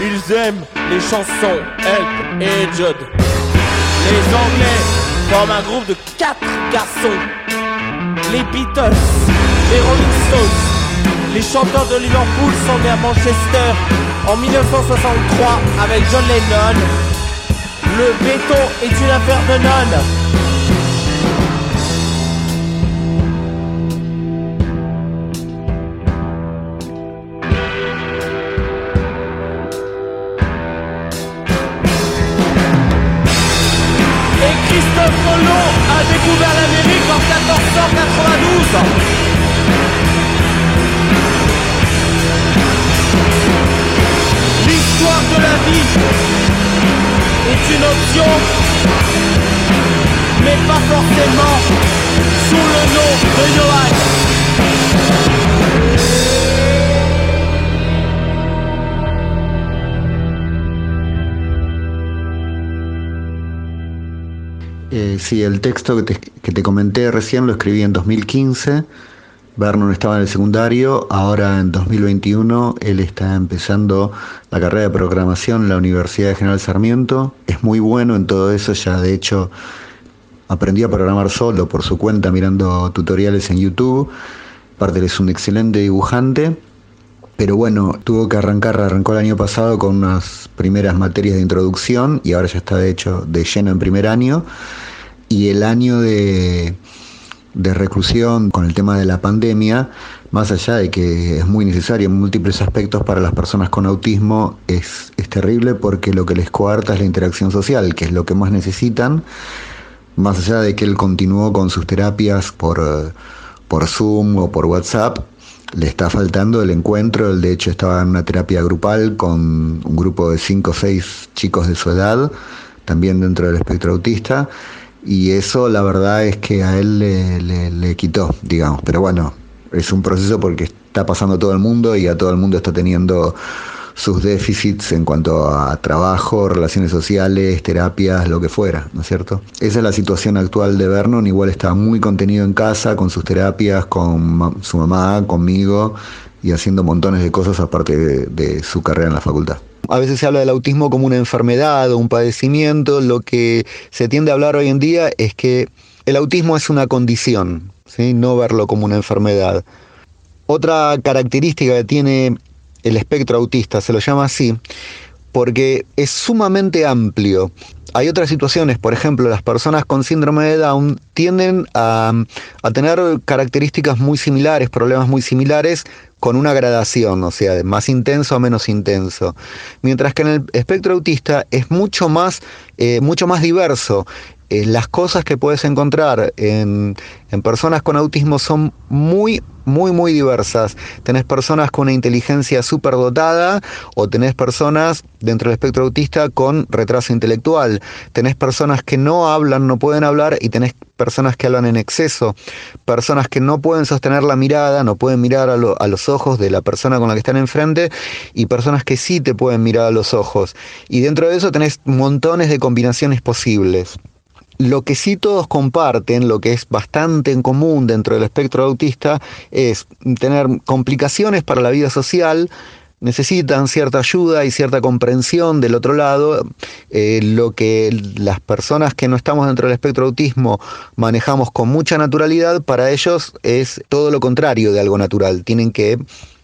Ils aiment les chansons Help et Judd. Les Anglais forment un groupe de quatre garçons. Les Beatles, les Rolling Stones, les chanteurs de Liverpool sont nés à Manchester en 1963 avec John Lennon. Le béton est une affaire de nonnes. Eh, sí, el texto que te, que te comenté recién lo escribí en 2015. Vernon estaba en el secundario, ahora en 2021 él está empezando la carrera de programación en la Universidad de General Sarmiento. Es muy bueno en todo eso, ya de hecho aprendió a programar solo por su cuenta mirando tutoriales en YouTube. Aparte él es un excelente dibujante, pero bueno, tuvo que arrancar, arrancó el año pasado con unas primeras materias de introducción y ahora ya está de hecho de lleno en primer año. Y el año de, de reclusión con el tema de la pandemia, más allá de que es muy necesario en múltiples aspectos para las personas con autismo, es, es terrible porque lo que les coarta es la interacción social, que es lo que más necesitan, más allá de que él continuó con sus terapias por, por Zoom o por WhatsApp, le está faltando el encuentro, él de hecho estaba en una terapia grupal con un grupo de cinco o seis chicos de su edad, también dentro del espectro autista, y eso la verdad es que a él le, le quitó, digamos, pero bueno, es un proceso porque está pasando todo el mundo y a todo el mundo está teniendo sus déficits en cuanto a trabajo, relaciones sociales, terapias, lo que fuera, ¿no es cierto? Esa es la situación actual de Vernon, igual está muy contenido en casa, con sus terapias, con su mamá, conmigo y haciendo montones de cosas aparte de, su carrera en la facultad. A veces se habla del autismo como una enfermedad o un padecimiento, lo que se tiende a hablar hoy en día es que el autismo es una condición, ¿sí? no verlo como una enfermedad. Otra característica que tiene el espectro autista, se lo llama así, porque es sumamente amplio. Hay otras situaciones, por ejemplo, las personas con síndrome de Down tienden a, tener características muy similares, problemas muy similares, con una gradación, o sea, de más intenso a menos intenso. Mientras que en el espectro autista es mucho más, eh, mucho más diverso. Eh, las cosas que puedes encontrar en, personas con autismo son muy, muy, muy diversas. Tenés personas con una inteligencia dotada o tenés personas dentro del espectro autista con retraso intelectual. Tenés personas que no hablan, no pueden hablar y tenés personas que hablan en exceso. Personas que no pueden sostener la mirada, no pueden mirar a, a los ojos de la persona con la que están enfrente y personas que sí te pueden mirar a los ojos. Y dentro de eso tenés montones de combinaciones posibles. Lo que sí todos comparten, lo que es bastante en común dentro del espectro autista, es tener complicaciones para la vida social, necesitan cierta ayuda y cierta comprensión del otro lado. Eh, lo que las personas que no estamos dentro del espectro autismo manejamos con mucha naturalidad, para ellos es todo lo contrario de algo natural. Tienen que,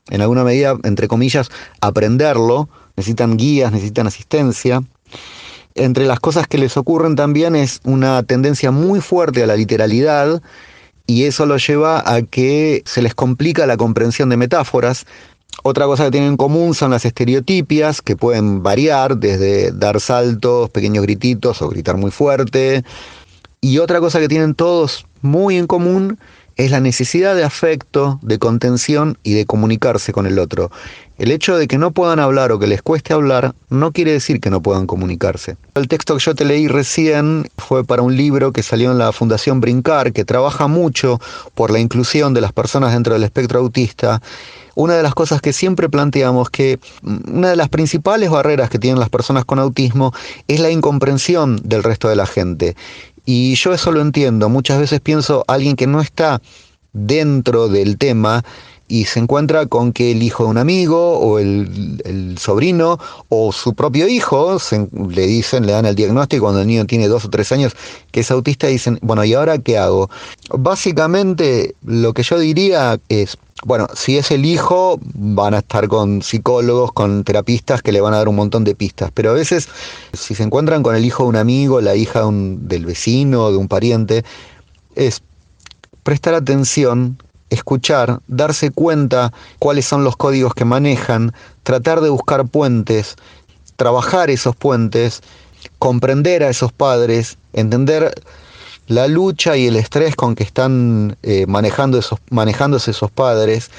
en alguna medida, entre comillas, aprenderlo, necesitan guías, necesitan asistencia entre las cosas que les ocurren también es una tendencia muy fuerte a la literalidad y eso lo lleva a que se les complica la comprensión de metáforas. Otra cosa que tienen en común son las estereotipias, que pueden variar desde dar saltos, pequeños grititos o gritar muy fuerte. Y otra cosa que tienen todos muy en común es la necesidad de afecto, de contención y de comunicarse con el otro. El hecho de que no puedan hablar o que les cueste hablar no quiere decir que no puedan comunicarse. El texto que yo te leí recién fue para un libro que salió en la Fundación Brincar, que trabaja mucho por la inclusión de las personas dentro del espectro autista. Una de las cosas que siempre planteamos que una de las principales barreras que tienen las personas con autismo es la incomprensión del resto de la gente. Y yo eso lo entiendo. Muchas veces pienso alguien que no está dentro del tema y se encuentra con que el hijo de un amigo o el, sobrino o su propio hijo le dicen, le dan el diagnóstico cuando el niño tiene dos o tres años que es autista y dicen, bueno, ¿y ahora qué hago? Básicamente lo que yo diría es, bueno, si es el hijo, van a estar con psicólogos, con terapistas que le van a dar un montón de pistas, pero a veces si se encuentran con el hijo de un amigo, la hija del vecino, de un pariente, es prestar atención escuchar, darse cuenta cuáles son los códigos que manejan, tratar de buscar puentes, trabajar esos puentes, comprender a esos padres, entender la lucha y el estrés con que están eh, manejando esos, manejándose esos padres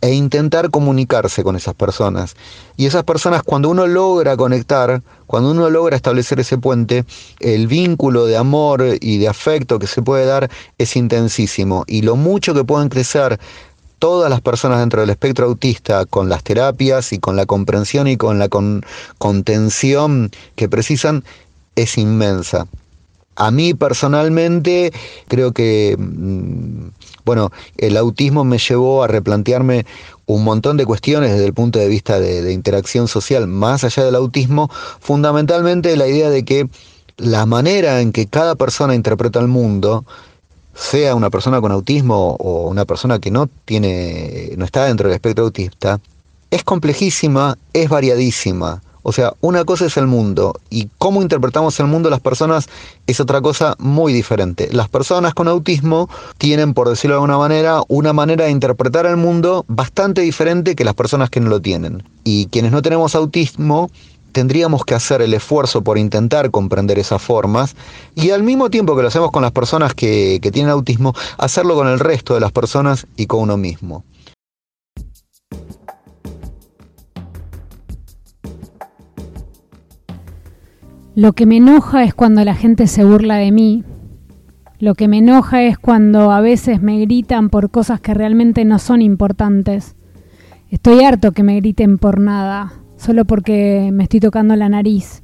e intentar comunicarse con esas personas. Y esas personas, cuando uno logra conectar, cuando uno logra establecer ese puente, el vínculo de amor y de afecto que se puede dar es intensísimo. Y lo mucho que pueden crecer todas las personas dentro del espectro autista con las terapias y con la comprensión y con la contención que precisan es inmensa. A mí personalmente creo que mm, bueno, el autismo me llevó a replantearme un montón de cuestiones desde el punto de vista de, interacción social, más allá del autismo, fundamentalmente la idea de que la manera en que cada persona interpreta el mundo, sea una persona con autismo o una persona que no tiene, no está dentro del espectro autista, es complejísima, es variadísima. O sea, una cosa es el mundo y cómo interpretamos el mundo las personas es otra cosa muy diferente. Las personas con autismo tienen, por decirlo de alguna manera, una manera de interpretar el mundo bastante diferente que las personas que no lo tienen. Y quienes no tenemos autismo tendríamos que hacer el esfuerzo por intentar comprender esas formas y al mismo tiempo que lo hacemos con las personas que, que tienen autismo, hacerlo con el resto de las personas y con uno mismo. Lo que me enoja es cuando la gente se burla de mí. Lo que me enoja es cuando a veces me gritan por cosas que realmente no son importantes. Estoy harto que me griten por nada, solo porque me estoy tocando la nariz.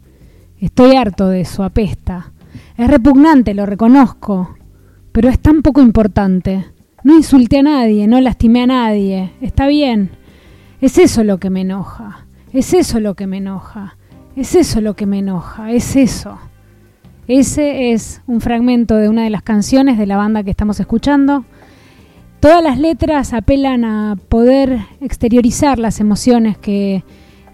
Estoy harto de eso, apesta. Es repugnante, lo reconozco, pero es tan poco importante. No insulté a nadie, no lastimé a nadie. Está bien. Es eso lo que me enoja. Es eso lo que me enoja. Es eso lo que me enoja. Es eso. Ese es un fragmento de una de las canciones de la banda que estamos escuchando. Todas las letras apelan a poder exteriorizar las emociones que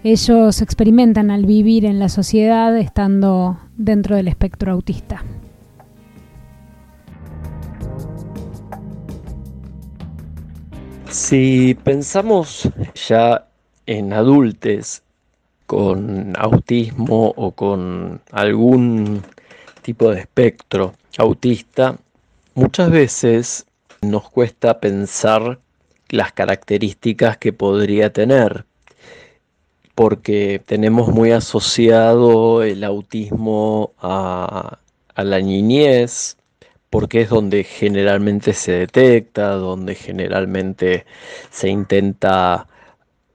ellos experimentan al vivir en la sociedad estando dentro del espectro autista. Si pensamos ya en adultos con autismo o con algún tipo de espectro autista, muchas veces nos cuesta pensar las características que podría tener, porque tenemos muy asociado el autismo a, la niñez, porque es donde generalmente se detecta, donde generalmente se intenta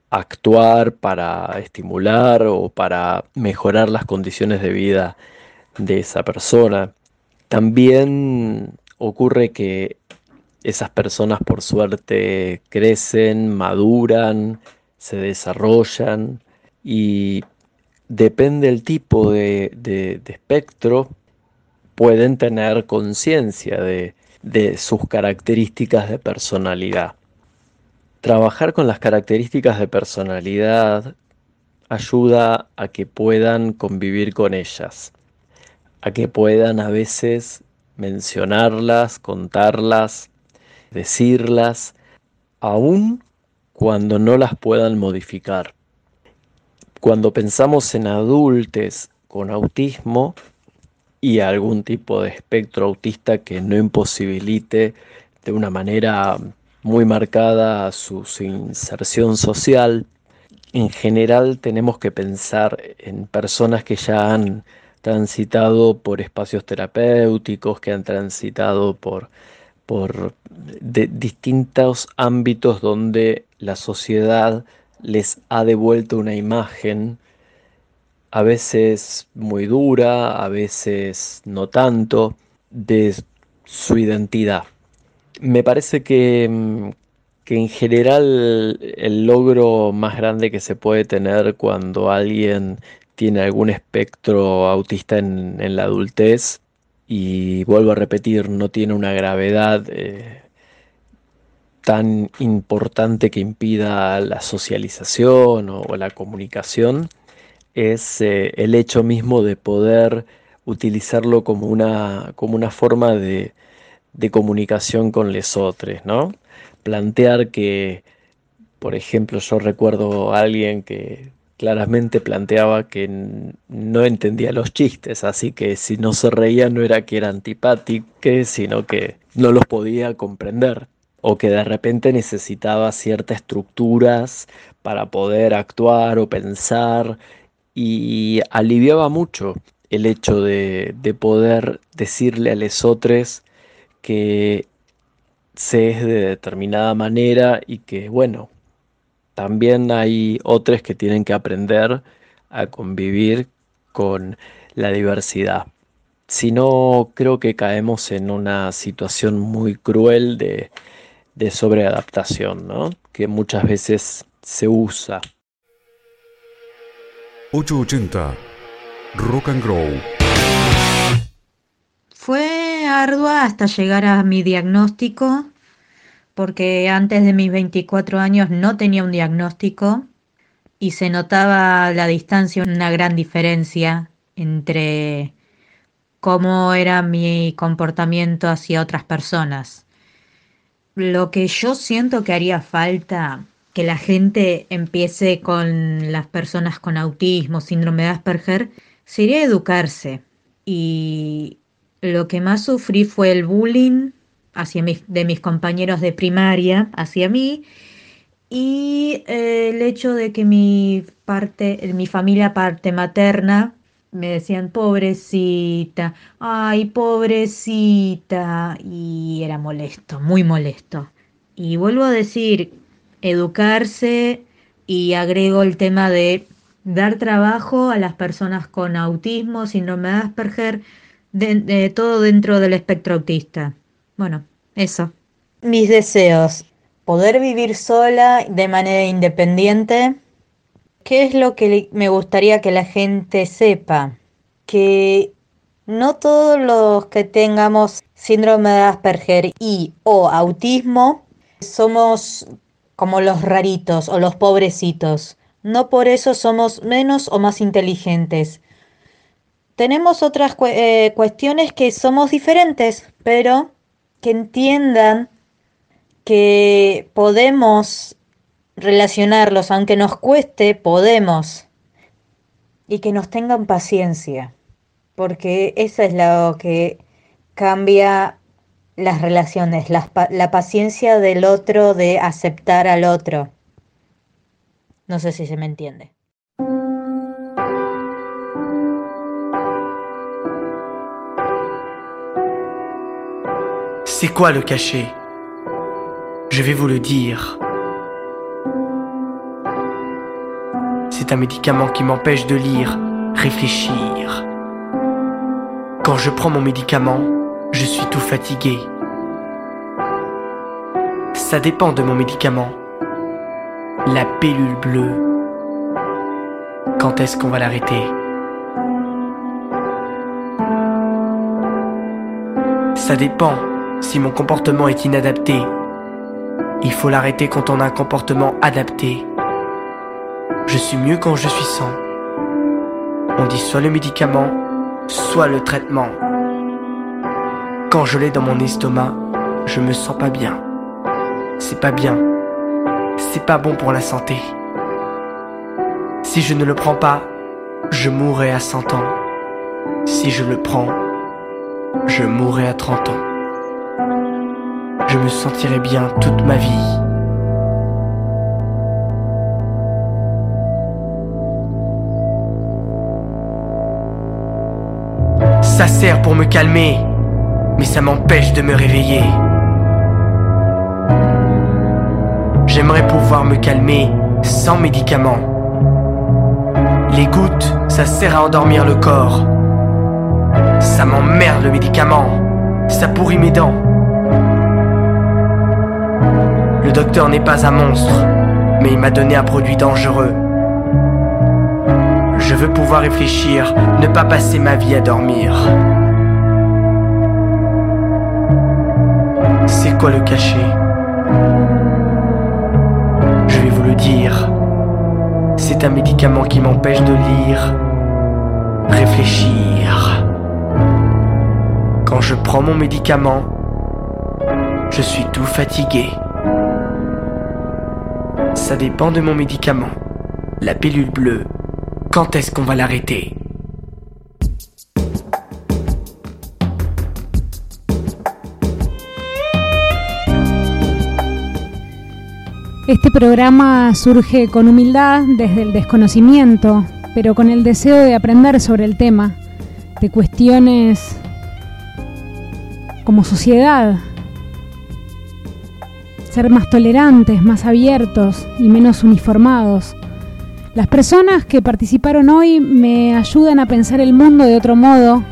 actuar para estimular o para mejorar las condiciones de vida de esa persona. También ocurre que esas personas por suerte crecen, maduran, se desarrollan y depende del tipo de, de, de espectro, pueden tener conciencia de, de sus características de personalidad. Trabajar con las características de personalidad ayuda a que puedan convivir con ellas, a que puedan a veces mencionarlas, contarlas, decirlas, aun cuando no las puedan modificar. Cuando pensamos en adultos con autismo, y algún tipo de espectro autista que no imposibilite de una manera muy marcada su, su, inserción social. En general tenemos que pensar en personas que ya han transitado por espacios terapéuticos, que han transitado por, por distintos ámbitos donde la sociedad les ha devuelto una imagen a veces muy dura, a veces no tanto, de su identidad. Me parece que, mm, que, en general el logro más grande que se puede tener cuando alguien tiene algún espectro autista en, en la adultez, y vuelvo a repetir, no tiene una gravedad eh, tan importante que impida la socialización o, la comunicación, es eh, el hecho mismo de poder utilizarlo como una, como una forma de, de comunicación con otros, ¿no? Plantear que, por ejemplo, yo recuerdo a alguien que claramente planteaba que no entendía los chistes, así que si no se reía no era que era antipático, sino que no los podía comprender o que de repente necesitaba ciertas estructuras para poder actuar o pensar y aliviaba mucho el hecho de, de poder decirle a lesotres que se es de determinada manera y que, bueno, también hay otros que tienen que aprender a convivir con la diversidad. Si no, creo que caemos en una situación muy cruel de, de sobreadaptación, ¿no? que muchas veces se usa 880 Rock and Grow. Fue ardua hasta llegar a mi diagnóstico, porque antes de mis 24 años no tenía un diagnóstico y se notaba la distancia, una gran diferencia entre cómo era mi comportamiento hacia otras personas. Lo que yo siento que haría falta que la gente empiece con las personas con autismo, síndrome de Asperger, sería educarse. Y lo que más sufrí fue el bullying hacia de mis compañeros de primaria hacia mí y el hecho de que mi parte, mi familia parte materna me decían pobrecita, ay, pobrecita, y era molesto, muy molesto. Y vuelvo a decir, educarse y agrego el tema de dar trabajo a las personas con autismo, síndrome de Asperger, de, todo dentro del espectro autista. Bueno, eso. Mis deseos. Poder vivir sola de manera independiente. ¿Qué es lo que me gustaría que la gente sepa? Que no todos los que tengamos síndrome de Asperger y o autismo somos como los raritos o los pobrecitos. No por eso somos menos o más inteligentes. Tenemos otras eh, cuestiones que somos diferentes, pero que entiendan que podemos relacionarlos, aunque nos cueste, podemos. Y que nos tengan paciencia, porque eso es lo que cambia las relaciones, la, la paciencia del otro de aceptar al otro. No sé si se me entiende. C'est quoi le cachet? Je vais vous le dire. C'est un médicament qui m'empêche de lire, réfléchir. Quand je prends mon médicament, je suis tout fatigué. Ça dépend de mon médicament. La pilule bleue. Quand est-ce qu'on va l'arrêter? Ça dépend si mon comportement est inadapté. Il faut l'arrêter quand on a un comportement adapté. Je suis mieux quand je suis sans. On dit soit le médicament, soit le traitement. Quand je l'ai dans mon estomac, je me sens pas bien. C'est pas bien. C'est pas bon pour la santé. Si je ne le prends pas, je mourrai à 100 ans. Si je le prends, je mourrai à 30 ans je me sentirai bien toute ma vie. Ça sert pour me calmer, mais ça m'empêche de me réveiller. J'aimerais pouvoir me calmer sans médicaments. Les gouttes, ça sert à endormir le corps. Ça m'emmerde le médicament. Ça pourrit mes dents. Docteur n'est pas un monstre, mais il m'a donné un produit dangereux. Je veux pouvoir réfléchir, ne pas passer ma vie à dormir. C'est quoi le cachet? Je vais vous le dire. C'est un médicament qui m'empêche de lire, réfléchir. Quand je prends mon médicament, je suis tout fatigué. Ça de mon médicament. La pilule bleue, quand est-ce qu'on va l'arrêter Este programa surge con humildad desde el desconocimiento, pero con el deseo de aprender sobre el tema, de cuestiones como sociedad, ser más tolerantes, más abiertos y menos uniformados. Las personas que participaron hoy me ayudan a pensar el mundo de otro modo,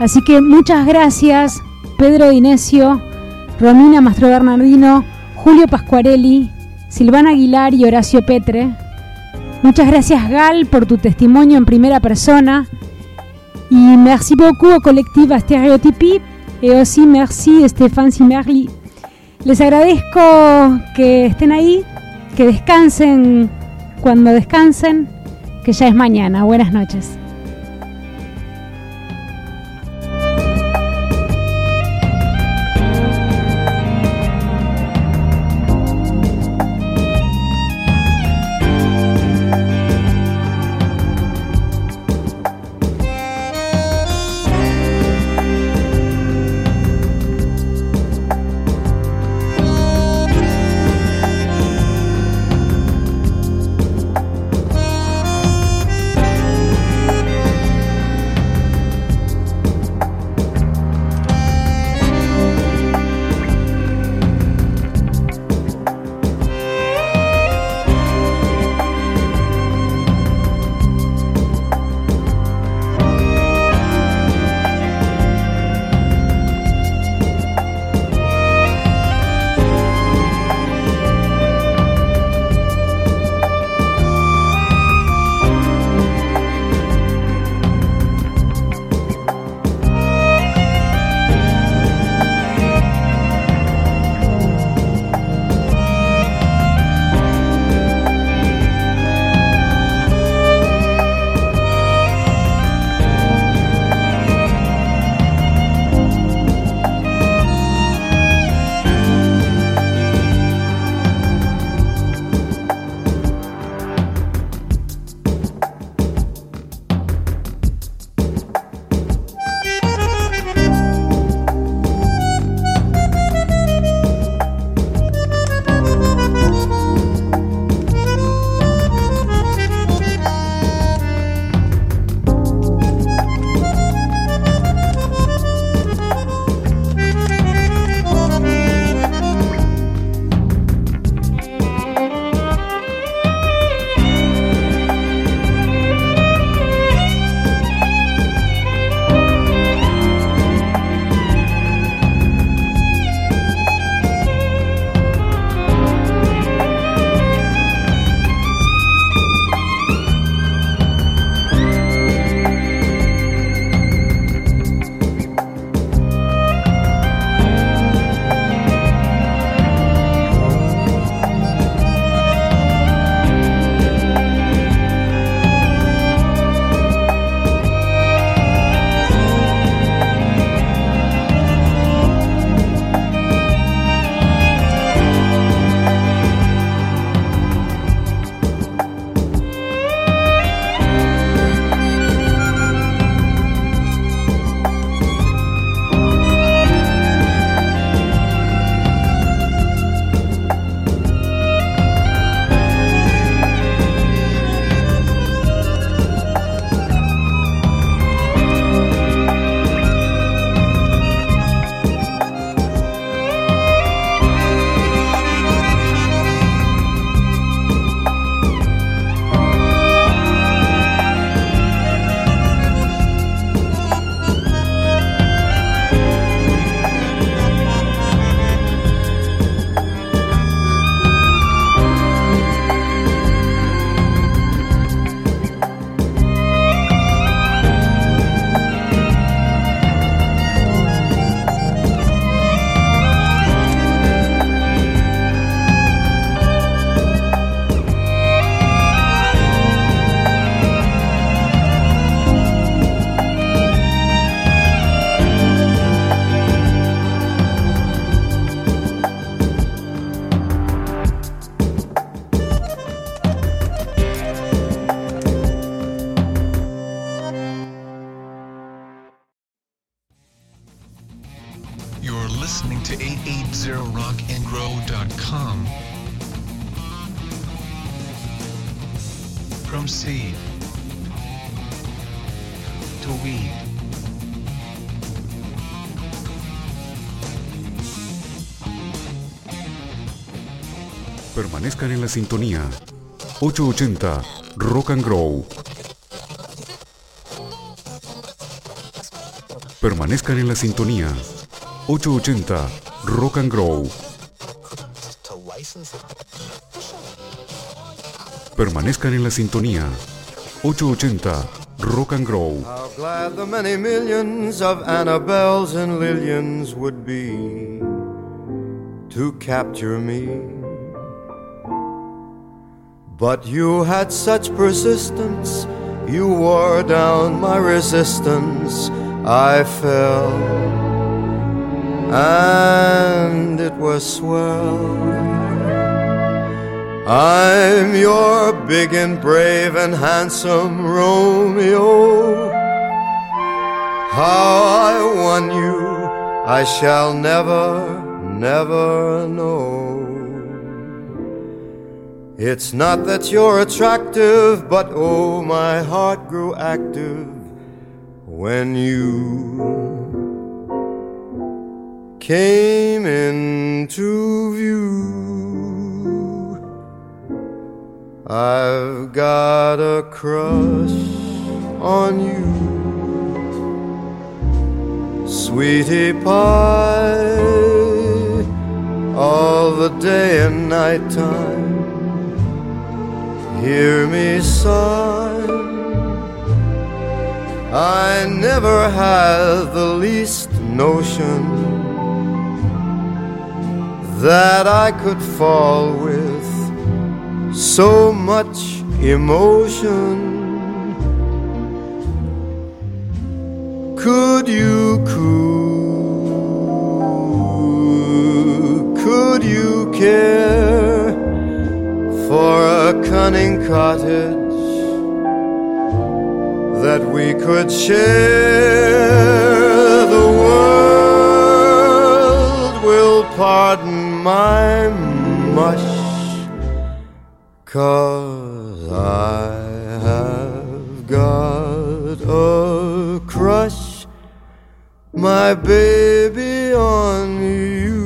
así que muchas gracias Pedro Dinesio, Romina Mastro Bernardino, Julio Pascuarelli, Silvana Aguilar y Horacio Petre. Muchas gracias Gal por tu testimonio en primera persona. Y merci beaucoup au collectif Stéréotypie et aussi merci Stéphane Simerli les agradezco que estén ahí, que descansen cuando descansen, que ya es mañana. Buenas noches. Permanezcan en la sintonía. 880 Rock and Grow. Permanezcan en la sintonía. 880 Rock and Grow. Permanezcan en la sintonía. 880 Rock and Grow. How glad the many millions of Annabelles and Lillians would be to capture me. But you had such persistence, you wore down my resistance. I fell, and it was swell. I'm your big and brave and handsome Romeo. How I won you, I shall never, never know. It's not that you're attractive, but oh, my heart grew active when you came into view. I've got a crush on you, sweetie pie, all the day and night time hear me sigh. I never had the least notion that I could fall with so much emotion. Could you coo? Could you care for a cunning cottage that we could share? The world will pardon my mush, cause I have got a crush, my baby, on you.